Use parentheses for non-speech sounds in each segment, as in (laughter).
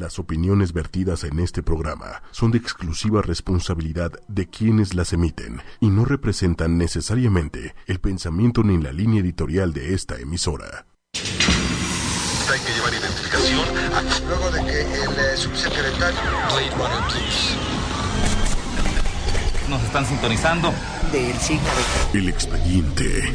Las opiniones vertidas en este programa son de exclusiva responsabilidad de quienes las emiten y no representan necesariamente el pensamiento ni la línea editorial de esta emisora. Hay que llevar identificación. Luego de que el eh, subsecretario. Nos están sintonizando. del signo de... El expediente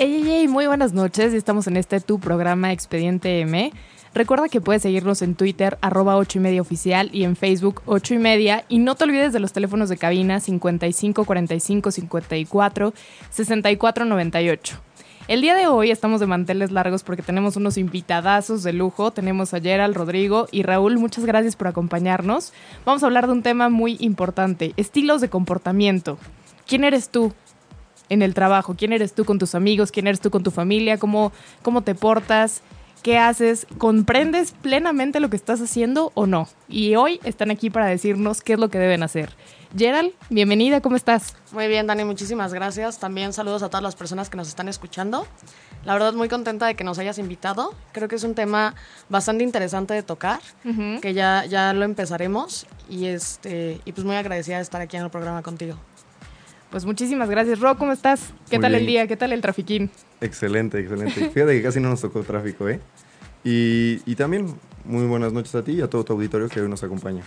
Ey, ey, ey, muy buenas noches. Estamos en este tu programa Expediente M. Recuerda que puedes seguirnos en Twitter, arroba 8 y media oficial, y en Facebook, 8 y media. Y no te olvides de los teléfonos de cabina 55 45 54 64 98. El día de hoy estamos de manteles largos porque tenemos unos invitadazos de lujo. Tenemos a Gerald, Rodrigo y Raúl. Muchas gracias por acompañarnos. Vamos a hablar de un tema muy importante, estilos de comportamiento. ¿Quién eres tú? En el trabajo? ¿Quién eres tú con tus amigos? ¿Quién eres tú con tu familia? ¿Cómo, cómo te portas? ¿Qué haces? ¿Comprendes plenamente lo que estás haciendo o no? Y hoy están aquí para decirnos qué es lo que deben hacer. Gerald, bienvenida, ¿cómo estás? Muy bien, Dani, muchísimas gracias. También saludos a todas las personas que nos están escuchando. La verdad, muy contenta de que nos hayas invitado. Creo que es un tema bastante interesante de tocar, que ya, ya lo empezaremos. Y, este, y pues muy agradecida de estar aquí en el programa contigo. Pues muchísimas gracias. Ro, ¿cómo estás? ¿Qué Muy tal el día? ¿Qué tal el trafiquín? Excelente, excelente. Fíjate que casi no nos tocó tráfico, ¿eh? Y, y también muy buenas noches a ti y a todo tu auditorio que hoy nos acompaña.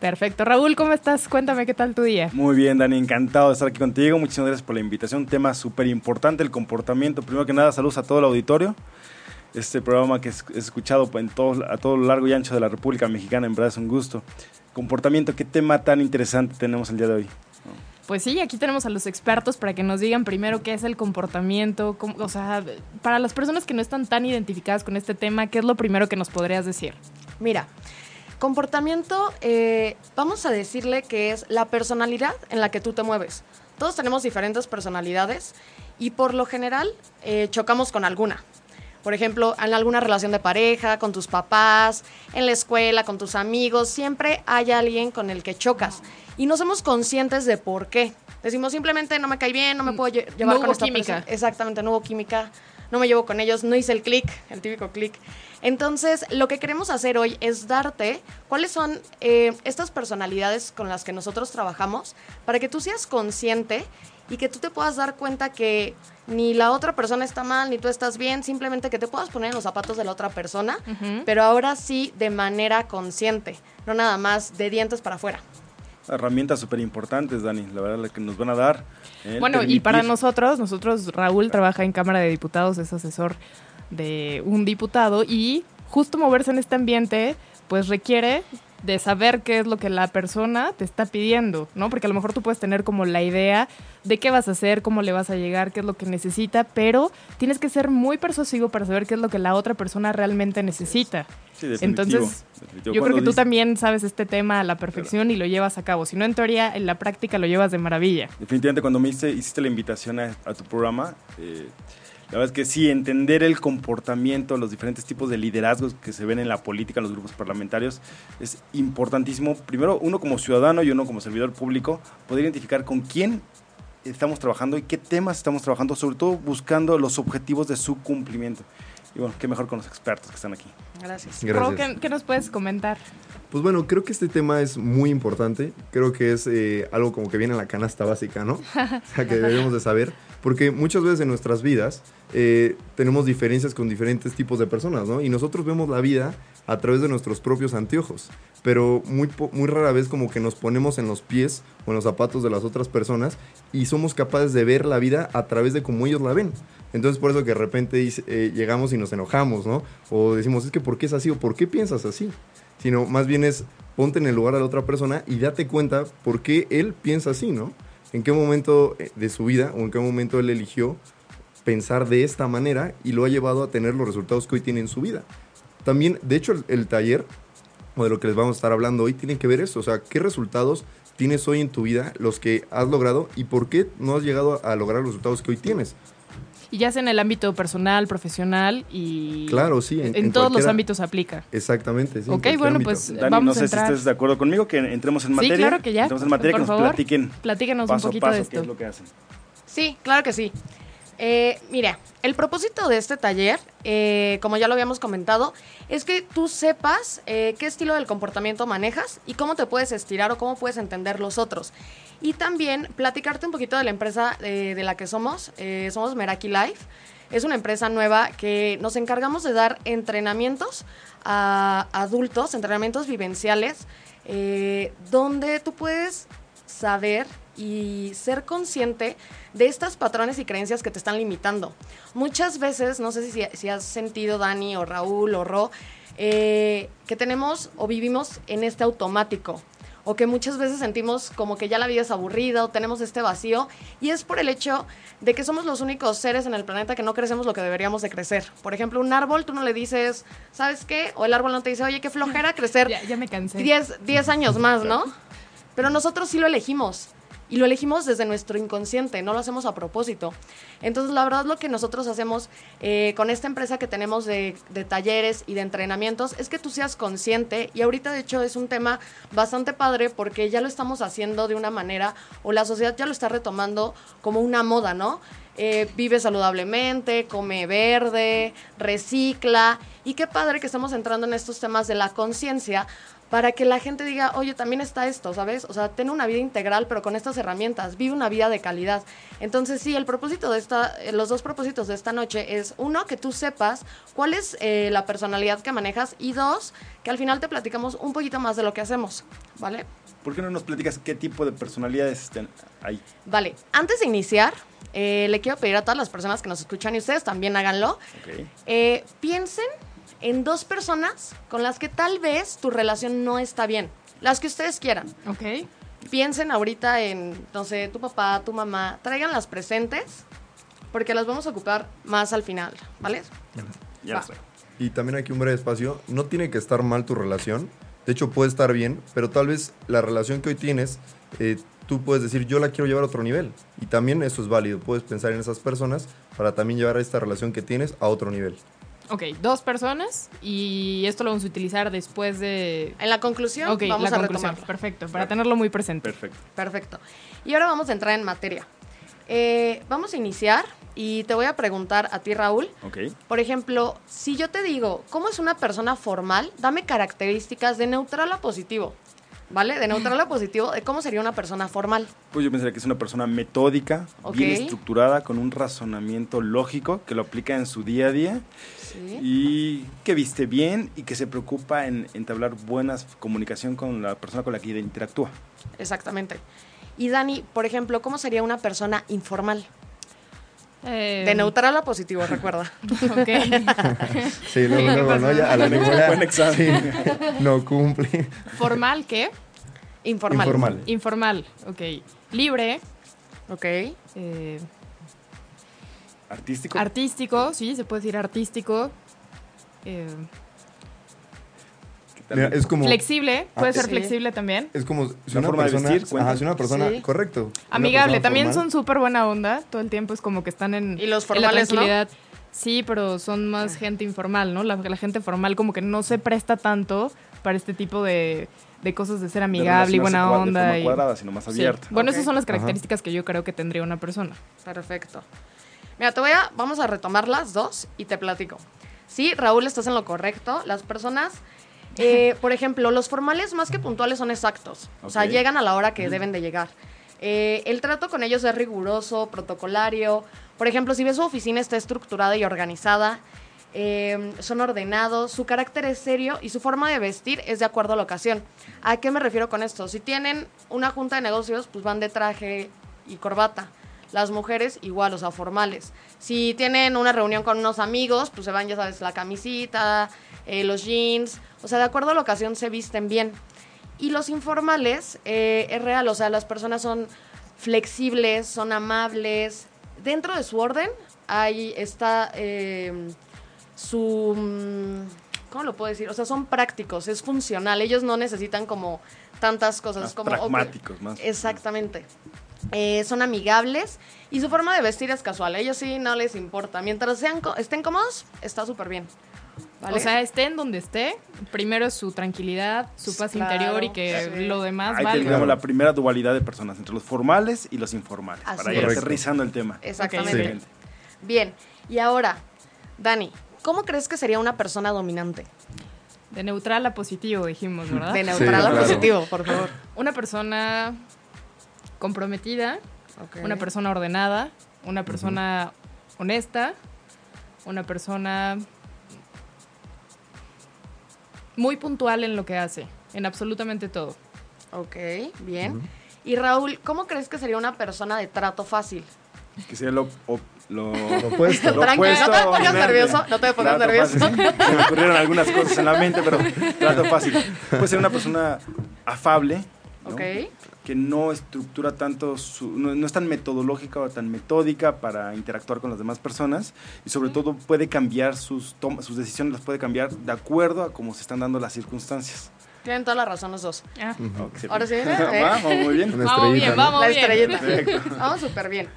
Perfecto. Raúl, ¿cómo estás? Cuéntame qué tal tu día. Muy bien, Dani, encantado de estar aquí contigo. Muchísimas gracias por la invitación. Un tema súper importante, el comportamiento. Primero que nada, saludos a todo el auditorio. Este programa que es, es escuchado en todo, a todo lo largo y ancho de la República Mexicana, en verdad es un gusto. Comportamiento, qué tema tan interesante tenemos el día de hoy. Pues sí, aquí tenemos a los expertos para que nos digan primero qué es el comportamiento, o sea, para las personas que no están tan identificadas con este tema, ¿qué es lo primero que nos podrías decir? Mira, comportamiento, eh, vamos a decirle que es la personalidad en la que tú te mueves. Todos tenemos diferentes personalidades y por lo general eh, chocamos con alguna. Por ejemplo, en alguna relación de pareja, con tus papás, en la escuela, con tus amigos, siempre hay alguien con el que chocas. Y no somos conscientes de por qué. Decimos simplemente no me cae bien, no me puedo lle- llevar No con hubo esta química. persona. Exactamente, no hubo química, no me llevo con ellos, no hice el clic, el típico clic. Entonces, lo que queremos hacer hoy es darte cuáles son eh, estas personalidades con las que nosotros trabajamos para que tú seas consciente y que tú te puedas dar cuenta que ni la otra persona está mal, ni tú estás bien, simplemente que te puedas poner en los zapatos de la otra persona, pero ahora sí de manera consciente, no nada más de dientes para afuera. Herramientas súper importantes, Dani, la verdad, la que nos van a dar. eh, Bueno, y para nosotros, nosotros, Raúl trabaja en Cámara de Diputados, es asesor de un diputado y justo moverse en este ambiente, pues requiere de saber qué es lo que la persona te está pidiendo, ¿no? Porque a lo mejor tú puedes tener como la idea de qué vas a hacer, cómo le vas a llegar, qué es lo que necesita, pero tienes que ser muy persuasivo para saber qué es lo que la otra persona realmente necesita. Sí, definitivo, Entonces, definitivo. yo creo que tú también sabes este tema a la perfección y lo llevas a cabo. Si no en teoría, en la práctica lo llevas de maravilla. Definitivamente cuando me hiciste, hiciste la invitación a, a tu programa, eh, la verdad es que sí, entender el comportamiento, los diferentes tipos de liderazgos que se ven en la política, en los grupos parlamentarios, es importantísimo. Primero, uno como ciudadano y uno como servidor público, poder identificar con quién estamos trabajando y qué temas estamos trabajando, sobre todo buscando los objetivos de su cumplimiento. Y bueno, qué mejor con los expertos que están aquí. Gracias. Ro, Gracias. ¿qué, qué nos puedes comentar? Pues bueno, creo que este tema es muy importante. Creo que es eh, algo como que viene en la canasta básica, ¿no? (laughs) O sea, que debemos de saber. Porque muchas veces en nuestras vidas eh, tenemos diferencias con diferentes tipos de personas, ¿no? Y nosotros vemos la vida a través de nuestros propios anteojos. Pero muy, muy rara vez como que nos ponemos en los pies o en los zapatos de las otras personas y somos capaces de ver la vida a través de cómo ellos la ven. Entonces por eso que de repente eh, llegamos y nos enojamos, ¿no? O decimos, es que ¿por qué es así o por qué piensas así? Sino más bien es ponte en el lugar de la otra persona y date cuenta por qué él piensa así, ¿no? En qué momento eh, de su vida o en qué momento él eligió pensar de esta manera y lo ha llevado a tener los resultados que hoy tiene en su vida. También, de hecho, el, el taller o de lo que les vamos a estar hablando hoy tiene que ver eso. O sea, ¿qué resultados tienes hoy en tu vida, los que has logrado y por qué no has llegado a lograr los resultados que hoy tienes? Y ya sea en el ámbito personal, profesional y... Claro, sí. En, todos los ámbitos aplica. Exactamente, sí. Ok, bueno, pues Dani, vamos no sé a entrar. si estés de acuerdo conmigo, que entremos en materia. Sí, claro que ya. Entremos en materia, Por que nos favor, platiquen platíquenos paso un poquito a paso de qué esto. es lo que hacen. Sí, claro que sí. Eh, mira, el propósito de este taller, eh, como ya lo habíamos comentado, es que tú sepas eh, qué estilo del comportamiento manejas y cómo te puedes estirar o cómo puedes entender los otros. Y también platicarte un poquito de la empresa eh, de la que somos. Somos Meraki Life. Es una empresa nueva que nos encargamos de dar entrenamientos a adultos, entrenamientos vivenciales, donde tú puedes saber y ser consciente de estas patrones y creencias que te están limitando. Muchas veces, no sé si, si has sentido Dani o Raúl o Ro, eh, que tenemos o vivimos en este automático o que muchas veces sentimos como que ya la vida es aburrida o tenemos este vacío y es por el hecho de que somos los únicos seres en el planeta que no crecemos lo que deberíamos de crecer. Por ejemplo, un árbol tú no le dices, ¿sabes qué? O el árbol no te dice, oye, qué flojera (laughs) crecer Ya, ya me cansé. 10, 10 años más, ¿no? Pero nosotros sí lo elegimos. Y lo elegimos desde nuestro inconsciente, no lo hacemos a propósito. Entonces, la verdad, lo que nosotros hacemos eh, con esta empresa que tenemos de, talleres y de entrenamientos es que tú seas consciente. Y ahorita, de hecho, es un tema bastante padre porque ya lo estamos haciendo de una manera, o la sociedad ya lo está retomando como una moda, ¿no? Eh, vive saludablemente, come verde, recicla. Y qué padre que estamos entrando en estos temas de la conciencia para que la gente diga, oye, también está esto, ¿sabes? O sea, ten una vida integral, pero con estas herramientas, vive una vida de calidad. Entonces, sí, el propósito de esta, eh, los dos propósitos de esta noche es, uno, que tú sepas cuál es eh, la personalidad que manejas, y dos, que al final te platicamos un poquito más de lo que hacemos, ¿vale? ¿Por qué no nos platicas qué tipo de personalidades estén ahí? Vale, antes de iniciar, eh, le quiero pedir a todas las personas que nos escuchan, y ustedes también háganlo, Ok. eh, piensen en dos personas con las que tal vez tu relación no está bien, las que ustedes quieran. Ok. Piensen ahorita en, no sé, tu papá, tu mamá, traigan las presentes, porque las vamos a ocupar más al final, ¿vale? Ya Va. lo sé. Y también aquí un breve espacio. No tiene que estar mal tu relación. De hecho, puede estar bien, pero tal vez la relación que hoy tienes, eh, tú puedes decir, yo la quiero llevar a otro nivel. Y también eso es válido. Puedes pensar en esas personas para también llevar esta relación que tienes a otro nivel. Ok, dos personas y esto lo vamos a utilizar después de... En la conclusión, Ok, vamos la a conclusión. retomarlo. Perfecto, para tenerlo muy presente. Perfecto. Perfecto. Y ahora vamos a entrar en materia. Eh, vamos a iniciar y te voy a preguntar a ti, Raúl. Ok. Por ejemplo, si yo te digo, ¿cómo es una persona formal? Dame características de neutral a positivo. ¿Vale? De neutral a positivo, de cómo sería una persona formal. Pues yo pensaría que es una persona metódica, bien estructurada, con un razonamiento lógico que lo aplica en su día a día Sí. y que viste bien y que se preocupa en entablar buena comunicación con la persona con la que interactúa. Exactamente. Y Dani, por ejemplo, ¿cómo sería una persona informal? Eh, De neutral a positivo, recuerda. (laughs) Ok. (laughs) Sí, luego, luego, ¿no? Ya a la lengua. Buen examen. Sí, (laughs) no cumple. Formal, ¿qué? Informal. Informal. Informal, ok. Libre, Ok. eh, Artístico. artístico, sí, se puede decir artístico. eh. Mira, es como... flexible, Ah, puede ser Sí. flexible también. Es como si La una forma de persona, vestir, cuenta. ajá, si una persona, Sí. correcto. Amigable, persona también formal, son súper buena onda. Todo el tiempo es como que están en, Y los en la formales, ¿no? tranquilidad. Sí, pero son más gente informal, ¿no? La, la gente formal como que no se presta tanto para este tipo de, de cosas de ser De amigable y buena onda. De forma y- cuadrada, sino más Sí. abierta. Bueno, esas son las Ajá. características que yo creo que tendría una persona. Perfecto. Mira, te voy a, vamos a retomar las dos y te platico. Sí, Raúl, estás en lo correcto. Las personas, eh, por ejemplo, los formales más que puntuales son exactos. O sea, llegan a la hora que deben de llegar. Eh, el trato con ellos es riguroso, protocolario. Por ejemplo, si ves su oficina está estructurada y organizada. eh, son ordenados, su carácter es serio y su forma de vestir es de acuerdo a la ocasión. ¿A qué me refiero con esto? Si tienen una junta de negocios, pues van de traje y corbata. Las mujeres igual, o sea, formales. Si tienen una reunión con unos amigos, pues se van, ya sabes, la camisita, eh, los jeans. O sea, de acuerdo a la ocasión se visten bien. Y los informales eh, es real, o sea, las personas son flexibles, son amables. Dentro de su orden, ahí está eh, su... mm, ¿cómo lo puedo decir? O sea, son prácticos, es funcional. Ellos no necesitan como tantas cosas. Más como, pragmáticos, más. Exactamente. Eh, son amigables y su forma de vestir es casual. A ellos sí no les importa. Mientras sean estén cómodos, está súper bien. ¿Vale? O sea, esté en donde esté, primero es su tranquilidad, su paz Claro, interior y que sí. lo demás Ahí vale. tenemos la primera dualidad de personas, entre los formales y los informales, Así para ir aterrizando el tema. Exactamente. Bien. Y ahora, Dani, ¿cómo crees que sería una persona dominante? De neutral a positivo, dijimos, ¿verdad? De neutral a claro. positivo, por favor. Una persona comprometida, una persona ordenada, una persona honesta, una persona muy puntual en lo que hace, en absolutamente todo. Ok, bien. Y Raúl, ¿cómo crees que sería una persona de trato fácil? Que sería lo, o- lo, opuesto. lo Tranquilo, opuesto no te pongas nervioso, no te pongas Trato nervioso. fácil. Se me ocurrieron algunas cosas en la mente, pero trato fácil. Puede ser una persona afable, ¿no? Ok. Que no estructura tanto, su- no, no es tan metodológica o tan metódica para interactuar con las demás personas y sobre todo puede cambiar sus, tom- sus decisiones, las puede cambiar de acuerdo a cómo se están dando las circunstancias. Tienen toda la razón los dos. Ah, Ahora sí, ¿eh? Vamos, muy bien. Vamos bien, ¿no? vamos la bien. estrellita. Vamos súper bien.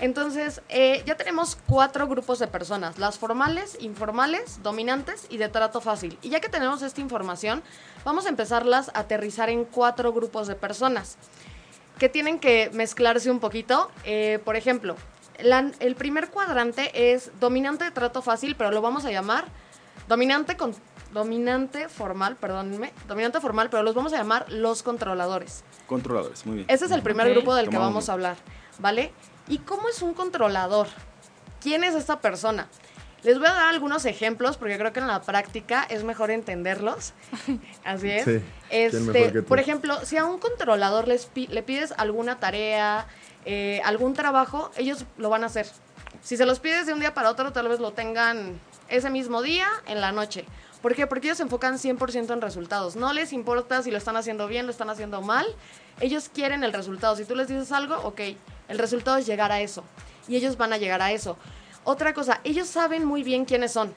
Entonces, eh, ya tenemos cuatro grupos de personas, las formales, informales, dominantes y de trato fácil. Y ya que tenemos esta información, vamos a empezarlas a aterrizar en cuatro grupos de personas que tienen que mezclarse un poquito. Eh, por ejemplo, la- el primer cuadrante es dominante de trato fácil, pero lo vamos a llamar dominante con dominante formal, perdónenme, dominante formal, pero los vamos a llamar los controladores. Controladores, muy bien. Ese es el primer grupo del que vamos a hablar, ¿vale? ¿Y cómo es un controlador? ¿Quién es esta persona? Les voy a dar algunos ejemplos porque creo que en la práctica es mejor entenderlos. (laughs) Así es. Sí, ¿quién mejor Este, que tú? por ejemplo, si a un controlador les pi- le pides alguna tarea, eh, algún trabajo, ellos lo van a hacer. Si se los pides de un día para otro, tal vez lo tengan ese mismo día, en la noche. ¿Por qué? Porque ellos se enfocan 100% en resultados. No les importa si lo están haciendo bien, lo están haciendo mal. Ellos quieren el resultado. Si tú les dices algo, ok, el resultado es llegar a eso. Y ellos van a llegar a eso. Otra cosa, ellos saben muy bien quiénes son.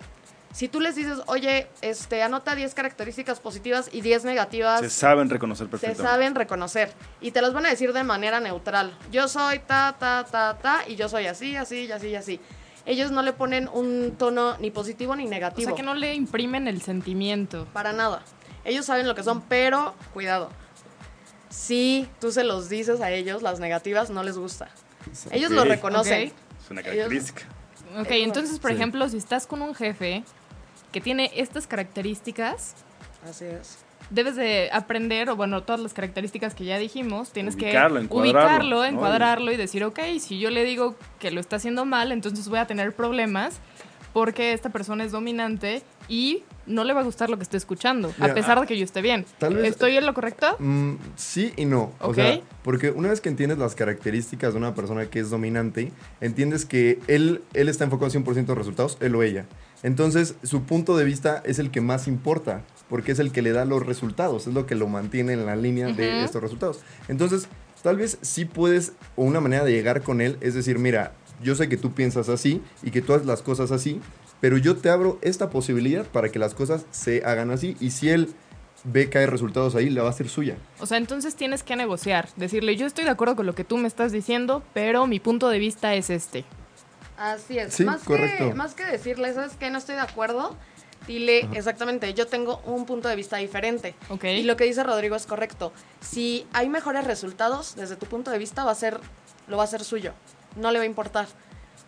Si tú les dices, oye, este, anota 10 características positivas y 10 negativas, Se saben reconocer se perfectamente. saben reconocer y te los van a decir de manera neutral. Yo soy ta, ta, ta, ta y yo soy así, así y así y así. Ellos no le ponen un tono ni positivo ni O negativo. sea, que no le imprimen el sentimiento. Para nada. Ellos saben lo que son, pero cuidado. Si tú se los dices a ellos, las negativas no les gusta. Ellos lo Ok. reconocen. Ok. Es una Ellos- característica. Ok, Eh, entonces, por sí. ejemplo, si estás con un jefe que tiene estas características, Así es. debes de aprender, o bueno, todas las características que ya dijimos, tienes Ubicarlo, que encuadrarlo, ubicarlo, ¿no? encuadrarlo y decir, ok, si yo le digo que lo está haciendo mal, entonces voy a tener problemas porque esta persona es dominante y no le va a gustar lo que esté escuchando, Mira, a pesar de que yo esté bien. tal vez- ¿Estoy en lo correcto? Mm, sí y no. O Ok. sea, porque una vez que entiendes las características de una persona que es dominante, entiendes que él, él está enfocado 100% en resultados, él o ella. Entonces, su punto de vista es el que más importa, porque es el que le da los resultados, es lo que lo mantiene en la línea de Ujú. estos resultados. Entonces, tal vez sí puedes, o una manera de llegar con él es decir, mira, yo sé que tú piensas así y que tú haces las cosas así, pero yo te abro esta posibilidad para que las cosas se hagan así. Y si él ve que hay resultados ahí, la va a ser suya. O sea, entonces tienes que negociar, decirle, yo estoy de acuerdo con lo que tú me estás diciendo, pero mi punto de vista es este. Así es. Sí, más, correcto. Que, más que decirle, ¿sabes qué? No estoy de acuerdo. Dile exactamente, yo tengo un punto de vista diferente. Ok. Y lo que dice Rodrigo es correcto. Si hay mejores resultados, desde tu punto de vista, va a ser, lo va a ser suyo. No le va a importar.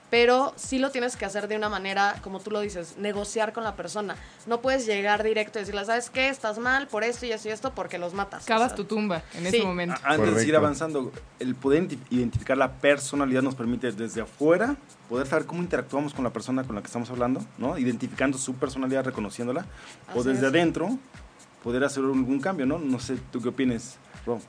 Pero sí lo tienes que hacer de una manera, como tú lo dices, negociar con la persona. No puedes llegar directo y decirle, ¿sabes qué? Estás mal por esto y esto y esto porque los matas. Cavas O sea, tu tumba en Sí. ese momento. Antes de seguir Correcto. avanzando, el poder identi- identificar la personalidad nos permite desde afuera poder saber cómo interactuamos con la persona con la que estamos hablando, ¿no? Identificando su personalidad, reconociéndola. o desde es. adentro poder hacer algún cambio, ¿no? No sé, ¿tú qué opinas, Rob?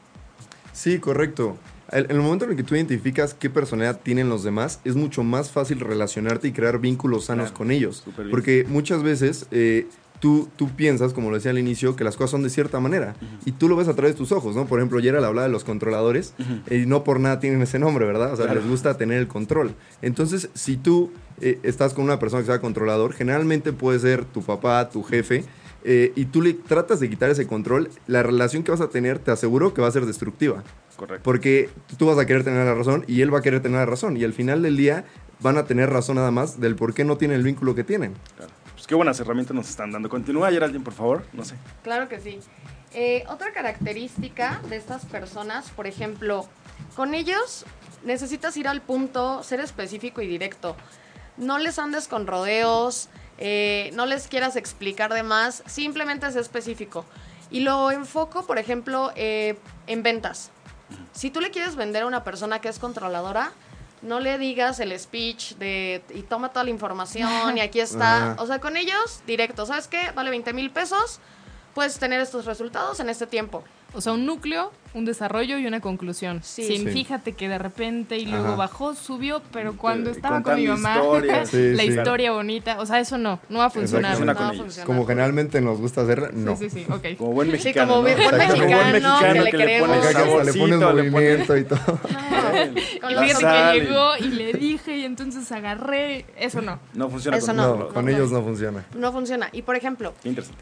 Sí, correcto. En el momento en el que tú identificas qué personalidad tienen los demás, es mucho más fácil relacionarte y crear vínculos sanos Claro, con ellos. Porque muchas veces eh, tú, tú piensas, como lo decía al inicio, que las cosas son de cierta manera. Y tú lo ves a través de tus ojos, ¿no? Por ejemplo, ayer al hablar de los controladores, y no por nada tienen ese nombre, ¿verdad? O sea, Claro. les gusta tener el control. Entonces, si tú eh, estás con una persona que sea controlador, generalmente puede ser tu papá, tu jefe, eh, y tú le tratas de quitar ese control, la relación que vas a tener, te aseguro que va a ser destructiva. Correcto. Porque tú vas a querer tener la razón y él va a querer tener la razón. Y al final del día van a tener razón nada más del por qué no tienen el vínculo que tienen. Claro. Pues qué buenas herramientas nos están dando. Continúa, Geraldine, por favor. No sé. Claro que sí. Eh, otra característica de estas personas, por ejemplo, con ellos necesitas ir al punto, ser específico y directo. No les andes con rodeos, eh, no les quieras explicar de más, simplemente es específico. Y lo enfoco, por ejemplo, eh, en ventas. Si tú le quieres vender a una persona que es controladora, no le digas el speech de y toma toda la información y aquí está. O sea, con ellos, directo. ¿Sabes qué? Vale 20 mil pesos. Puedes tener estos resultados en este tiempo. O sea, un núcleo, un desarrollo y una conclusión. Sí. Sin Sí. fíjate que de repente y luego Ajá. bajó, subió, pero cuando estaba con mi mamá. (laughs) Sí, la sí. historia bonita, o sea, eso no, no va a funcionar. Funciona No con va a ellos. funcionar. Como generalmente nos gusta hacer, no. Sí, sí, sí, ok. Como buen Sí, mexicano. como ¿no? buen Exacto. Como buen mexicano, mexicano que que, le le pones le pones saborcito, le pones movimiento y todo. (laughs) Con Y fíjate que llegó y le dije y entonces agarré, eso no. No funciona Eso con no. Con ellos no funciona. No funciona. Y por ejemplo,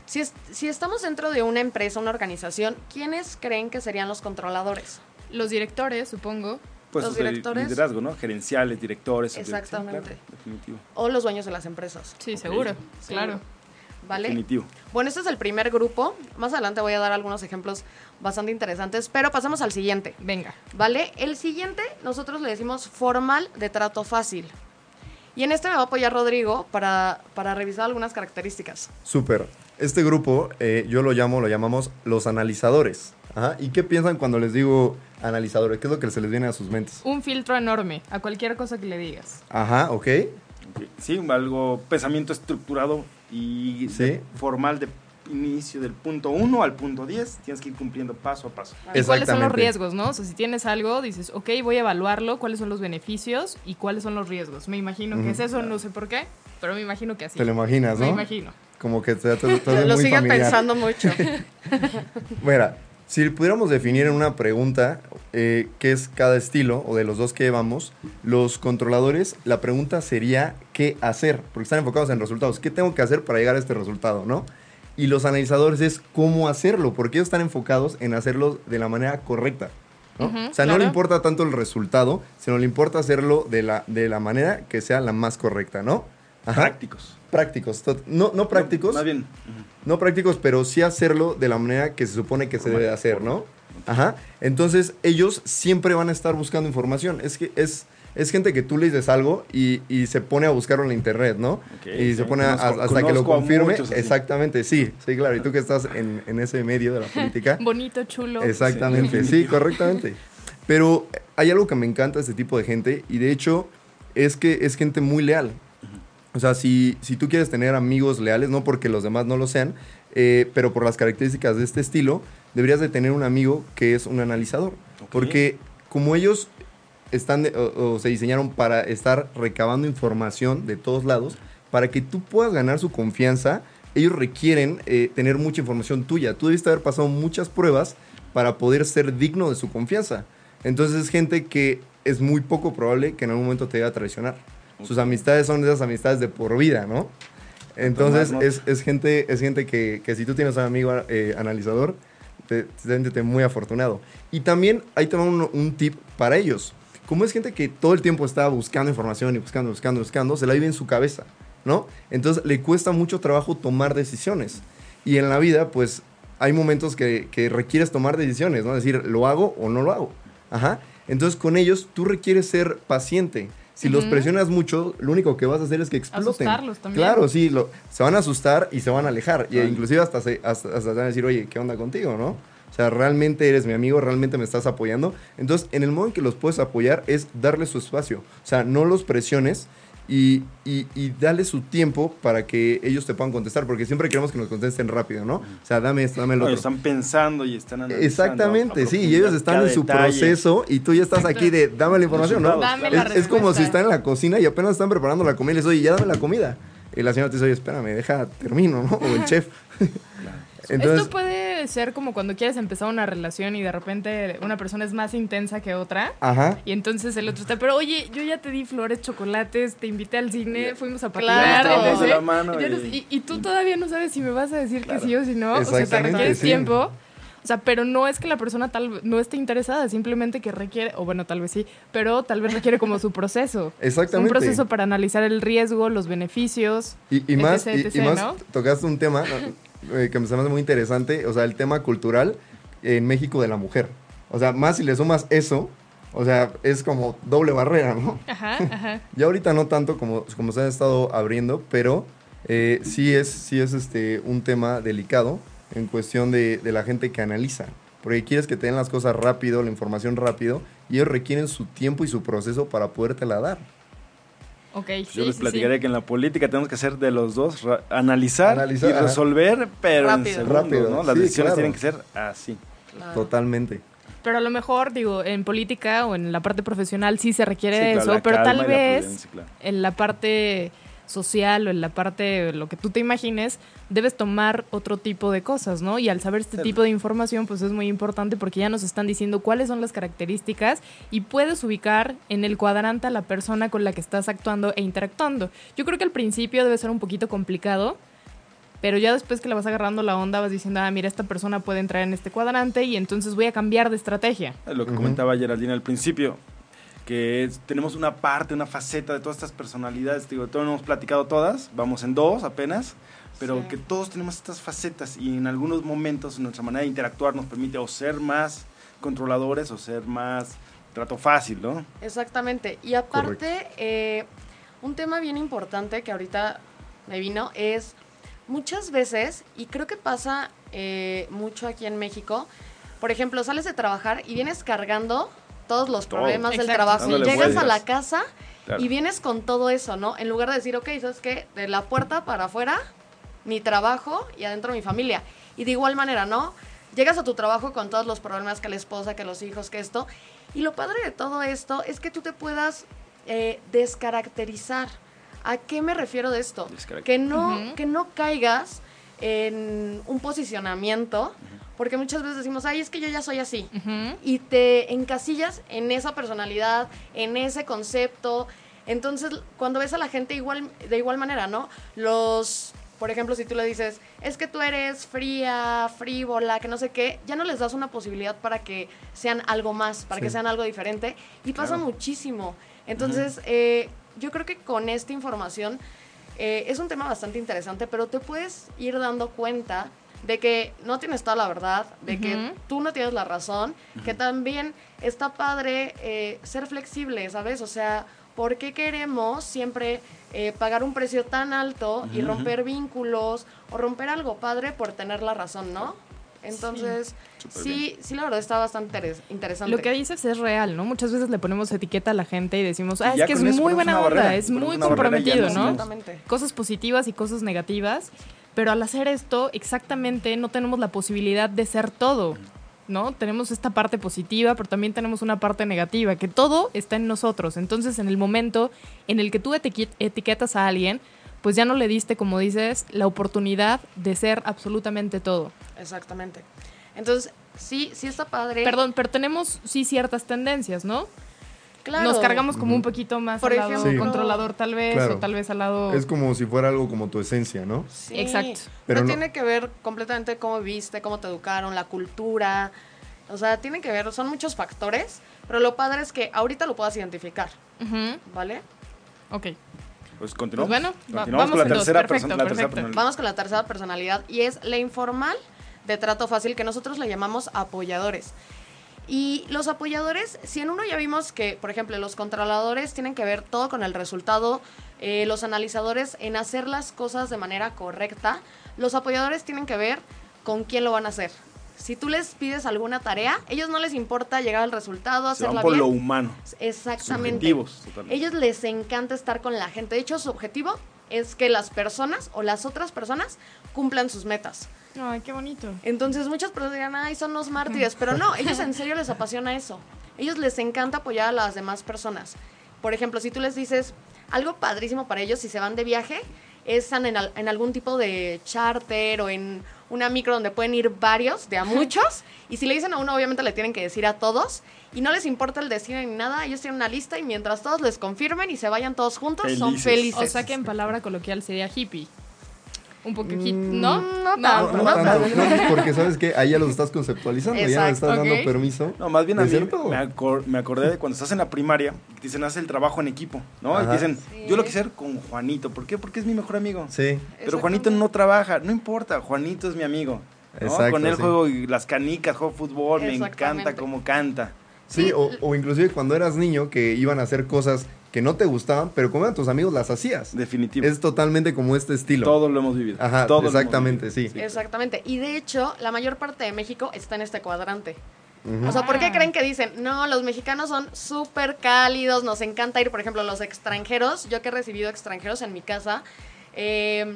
si, es- si estamos dentro de una empresa, una organización, ¿quiénes creen que serían los controladores? Los directores, supongo. Pues Los directores. liderazgo, ¿no? Gerenciales, directores. Exactamente. Claro, definitivo. O los dueños de las empresas. Sí, seguro, claro. ¿Vale? Definitivo. Bueno, este es el primer grupo. Más adelante voy a dar algunos ejemplos bastante interesantes, pero pasamos al siguiente. Venga. ¿Vale? El siguiente nosotros le decimos formal de trato fácil. Y en este me va a apoyar Rodrigo para, para revisar algunas características. Súper. Este grupo, eh, yo lo llamo, lo llamamos los analizadores. Ajá. ¿Y qué piensan cuando les digo analizadores? ¿Qué es lo que se les viene a sus mentes? Un filtro enorme a cualquier cosa que le digas. Ajá, ok. Ok. Sí, algo, pensamiento estructurado y Sí. de- formal de inicio del punto 1 al punto 10. Tienes que ir cumpliendo paso a paso. ¿Y cuáles son los riesgos, no? O sea, si tienes algo, dices, ok, voy a evaluarlo, cuáles son los beneficios y cuáles son los riesgos. Me imagino que es eso, no sé por qué, pero me imagino que así. Te lo imaginas, Me ¿no? imagino. Como que te, te, te hace (laughs) Lo muy sigue familiar. pensando mucho. (laughs) Mira, si pudiéramos definir en una pregunta eh, qué es cada estilo o de los dos que llevamos, los controladores, la pregunta sería qué hacer, porque están enfocados en resultados. ¿Qué tengo que hacer para llegar a este resultado, no? Y los analizadores es cómo hacerlo, porque ellos están enfocados en hacerlo de la manera correcta. ¿no? O sea, no le importa tanto el resultado, sino le importa hacerlo de la, de la manera que sea la más correcta, ¿no? Ajá. Prácticos. Prácticos. No, no prácticos. Más bien. No prácticos, pero sí hacerlo de la manera que se supone que se debe de hacer, ¿no? Ajá. Entonces, ellos siempre van a estar buscando información. Es que es, es gente que tú le dices algo y, y se pone a buscarlo en la internet, ¿no? Y se pone a- conozco- hasta que lo confirme. Exactamente, sí, sí, claro. Y tú que estás en, en ese medio de la política. (laughs) Bonito, chulo. Exactamente, sí, correctamente. Pero hay algo que me encanta de este tipo de gente y de hecho es que es gente muy leal. O sea, si, si tú quieres tener amigos leales, no porque los demás no lo sean, eh, pero por las características de este estilo, deberías de tener un amigo que es un analizador. Porque como ellos están de- o, o se diseñaron para estar recabando información de todos lados, para que tú puedas ganar su confianza, ellos requieren eh, tener mucha información tuya. Tú debiste haber pasado muchas pruebas para poder ser digno de su confianza. Entonces es gente que es muy poco probable que en algún momento te vaya a traicionar. Sus amistades son esas amistades de por vida, ¿no? Entonces es, es gente, es gente que, que si tú tienes un amigo eh, analizador, te, siéntete muy afortunado. Y también ahí te va un, un tip para ellos. Como es gente que todo el tiempo está buscando información y buscando, buscando, buscando, se la vive en su cabeza, ¿no? Entonces le cuesta mucho trabajo tomar decisiones. Y en la vida, pues, hay momentos que, que requieres tomar decisiones, ¿no? Decir, ¿lo hago o no lo hago? Ajá. Entonces con ellos tú requieres ser paciente. Si los presionas mucho, lo único que vas a hacer es que exploten. Asustarlos también. Claro, sí, lo- se van a asustar y se van a alejar. Y inclusive hasta, se, hasta, hasta van a decir, oye, ¿qué onda contigo, no? O sea, realmente eres mi amigo, realmente me estás apoyando. Entonces, en el modo en que los puedes apoyar es darles su espacio. O sea, no los presiones y, y, y dale su tiempo para que ellos te puedan contestar. Porque siempre queremos que nos contesten rápido, ¿no? O sea, dame esto, dame el No, otro. están pensando y están analizando. Exactamente, sí, y ellos están en su detalle. proceso y tú ya estás aquí de dame la información, ¿no? Dame la Es, es como si están en la cocina y apenas están preparando la comida y les oye, ya dame la comida. Y la señora te dice, oye, espérame, deja, termino, ¿no? O el (laughs) chef. Entonces, Esto puede ser como cuando quieres empezar una relación y de repente una persona es más intensa que otra. Ajá. Y entonces el otro está, pero oye, yo ya te di flores, chocolates, te invité al cine, fuimos a Claro. patinar. La mano Y, tú todavía no sabes si me vas a decir que sí o si no. O sea, te requieres sí. tiempo. O sea, pero no es que la persona tal no esté interesada, simplemente que requiere, o bueno, tal vez sí, pero tal vez requiere como su proceso. (laughs) Exactamente. Un proceso para analizar el riesgo, los beneficios. Y, y más, etc, y- más ¿no? tocaste un tema ¿no? Eh, que me parece muy interesante, o sea, el tema cultural en México de la mujer. O sea, más si le sumas eso, o sea, es como doble barrera, ¿no? Ajá, (laughs) ajá. Ya ahorita no tanto como, como se han estado abriendo, pero eh, sí es, sí es este, un tema delicado en cuestión de, de la gente que analiza. Porque quieres que te den las cosas rápido, la información rápido, y ellos requieren su tiempo y su proceso para podértela dar. Ok, Yo sí, les sí, platicaré sí. que en la política tenemos que hacer de los dos, analizar, Analizar, y ajá. resolver, pero Rápido. en segundos, Rápido, ¿no? Las sí, decisiones claro. tienen que ser así. Claro. Totalmente. Pero a lo mejor, digo, en política o en la parte profesional sí se requiere Sí, de claro, eso, pero tal vez prudencia, en la parte social o en la parte lo que tú te imagines, debes tomar otro tipo de cosas, ¿no? Y al saber este Sí. tipo de información, pues es muy importante porque ya nos están diciendo cuáles son las características y puedes ubicar en el cuadrante a la persona con la que estás actuando e interactuando. Yo creo que al principio debe ser un poquito complicado, pero ya después que la vas agarrando la onda vas diciendo, ah, mira, esta persona puede entrar en este cuadrante y entonces voy a cambiar de estrategia. Lo que comentaba Geraldine al principio, que es- tenemos una parte, una faceta de todas estas personalidades, digo, todavía no hemos platicado todas, vamos en dos apenas, pero Sí. que todos tenemos estas facetas y en algunos momentos nuestra manera de interactuar nos permite o ser más controladores o ser más trato fácil, ¿no? Exactamente. Y aparte, eh, un tema bien importante que ahorita me vino es muchas veces, y creo que pasa eh, mucho aquí en México, por ejemplo, sales de trabajar y vienes cargando todos los Todo. problemas del Exacto. trabajo. Dándole Llegas a la casa Claro. y vienes con todo eso, ¿no? En lugar de decir, ok, ¿sabes qué? De la puerta para afuera, mi trabajo y adentro mi familia. Y de igual manera, ¿no? Llegas a tu trabajo con todos los problemas que la esposa, que los hijos, que esto. Y lo padre de todo esto es que tú te puedas eh, descaracterizar. ¿A qué me refiero de esto? Que no, Ujú. que no caigas en un posicionamiento, porque muchas veces decimos, ay, es que yo ya soy así y te encasillas en esa personalidad, en ese concepto. Entonces, cuando ves a la gente igual, de igual manera, ¿no? Los, por ejemplo, si tú le dices, es que tú eres fría, frívola, que no sé qué, ya no les das una posibilidad para que sean algo más, para Sí. que sean algo diferente. Y pasa Claro. muchísimo. Entonces, eh, yo creo que con esta información eh, es un tema bastante interesante, pero te puedes ir dando cuenta de que no tienes toda la verdad, de que tú no tienes la razón, que también está padre eh, ser flexible, ¿sabes? O sea, ¿por qué queremos siempre eh, pagar un precio tan alto y romper vínculos o romper algo padre por tener la razón, ¿no? Entonces, sí, sí, la verdad está bastante interes- interesante. Lo que dices es real, ¿no? Muchas veces le ponemos etiqueta a la gente y decimos, ah, Y es que es muy buena onda, barrera, es muy comprometido, no Exactamente. Cosas positivas y cosas negativas, pero al hacer esto, exactamente no tenemos la posibilidad de ser todo, ¿no? Tenemos esta parte positiva, pero también tenemos una parte negativa, que todo está en nosotros. Entonces, en el momento en el que tú etiquetas a alguien, pues ya no le diste, como dices, la oportunidad de ser absolutamente todo. Exactamente. Entonces, sí, sí está padre. Perdón, pero tenemos sí ciertas tendencias, ¿no? Claro. Nos cargamos como un poquito más Por al lado ejemplo- Sí. controlador tal vez, Claro. o tal vez al lado... Es como si fuera algo como tu esencia, ¿no? Sí. Exacto. Pero Pero no- tiene que ver completamente cómo viviste, cómo te educaron, la cultura. O sea, tiene que ver, son muchos factores, pero lo padre es que ahorita lo puedas identificar, Ujú, ¿vale? Ok. Pues continuamos. Pues bueno, continuamos vamos con la tercera Perfecto, persona. la tercera perfecto. personalidad. Vamos con la tercera personalidad y es la informal de trato fácil que nosotros le llamamos apoyadores. Y los apoyadores, si en uno ya vimos que, por ejemplo, los controladores tienen que ver todo con el resultado, eh, los analizadores en hacer las cosas de manera correcta, los apoyadores tienen que ver con quién lo van a hacer. Si tú les pides alguna tarea, ellos no les importa llegar al resultado, Se van hacerla por bien. lo humano. Exactamente. Ellos les encanta estar con la gente. De hecho, su objetivo es que las personas o las otras personas cumplan sus metas. Ay, qué bonito. Entonces, muchas personas dirán, ay, son los mártires. Pero no, ellos en serio les apasiona eso. Ellos les encanta apoyar a las demás personas. Por ejemplo, si tú les dices algo padrísimo para ellos, si se van de viaje, es en, al- en algún tipo de charter o en una micro donde pueden ir varios, de a (laughs) muchos, y si le dicen a uno, obviamente le tienen que decir a todos, y no les importa el destino ni nada, ellos tienen una lista y mientras todos les confirmen y se vayan todos juntos, son Felices. felices. O sea que en palabra coloquial sería hippie. Un poquito, Mm, ¿no? no No, no, No, tanto, no, porque sabes que ahí ya lo estás conceptualizando, ya le Exacto, estás dando permiso. No, más bien a mí me, acor- me acordé de cuando estás en la primaria, dicen, haz el trabajo en equipo, ¿no? Y Ajá. te dicen, Sí. yo lo quise hacer con Juanito. ¿Por qué? Porque es mi mejor amigo. Sí, Pero Juanito no trabaja, no importa, Juanito es mi amigo. ¿no? Exacto, Con él sí. juego y las canicas, juego fútbol, me encanta cómo canta. sí, Sí. o, o inclusive cuando eras niño que iban a hacer cosas que no te gustaban, pero como eran tus amigos las hacías. Definitivo. Es totalmente como este estilo. Todo lo hemos vivido. Ajá, Todo exactamente, vivido. sí. Exactamente. Y de hecho, la mayor parte de México está en este cuadrante. O sea, ¿por qué Ah. creen que dicen, no, los mexicanos son súper cálidos, nos encanta ir, por ejemplo, los extranjeros, yo que he recibido extranjeros en mi casa, eh,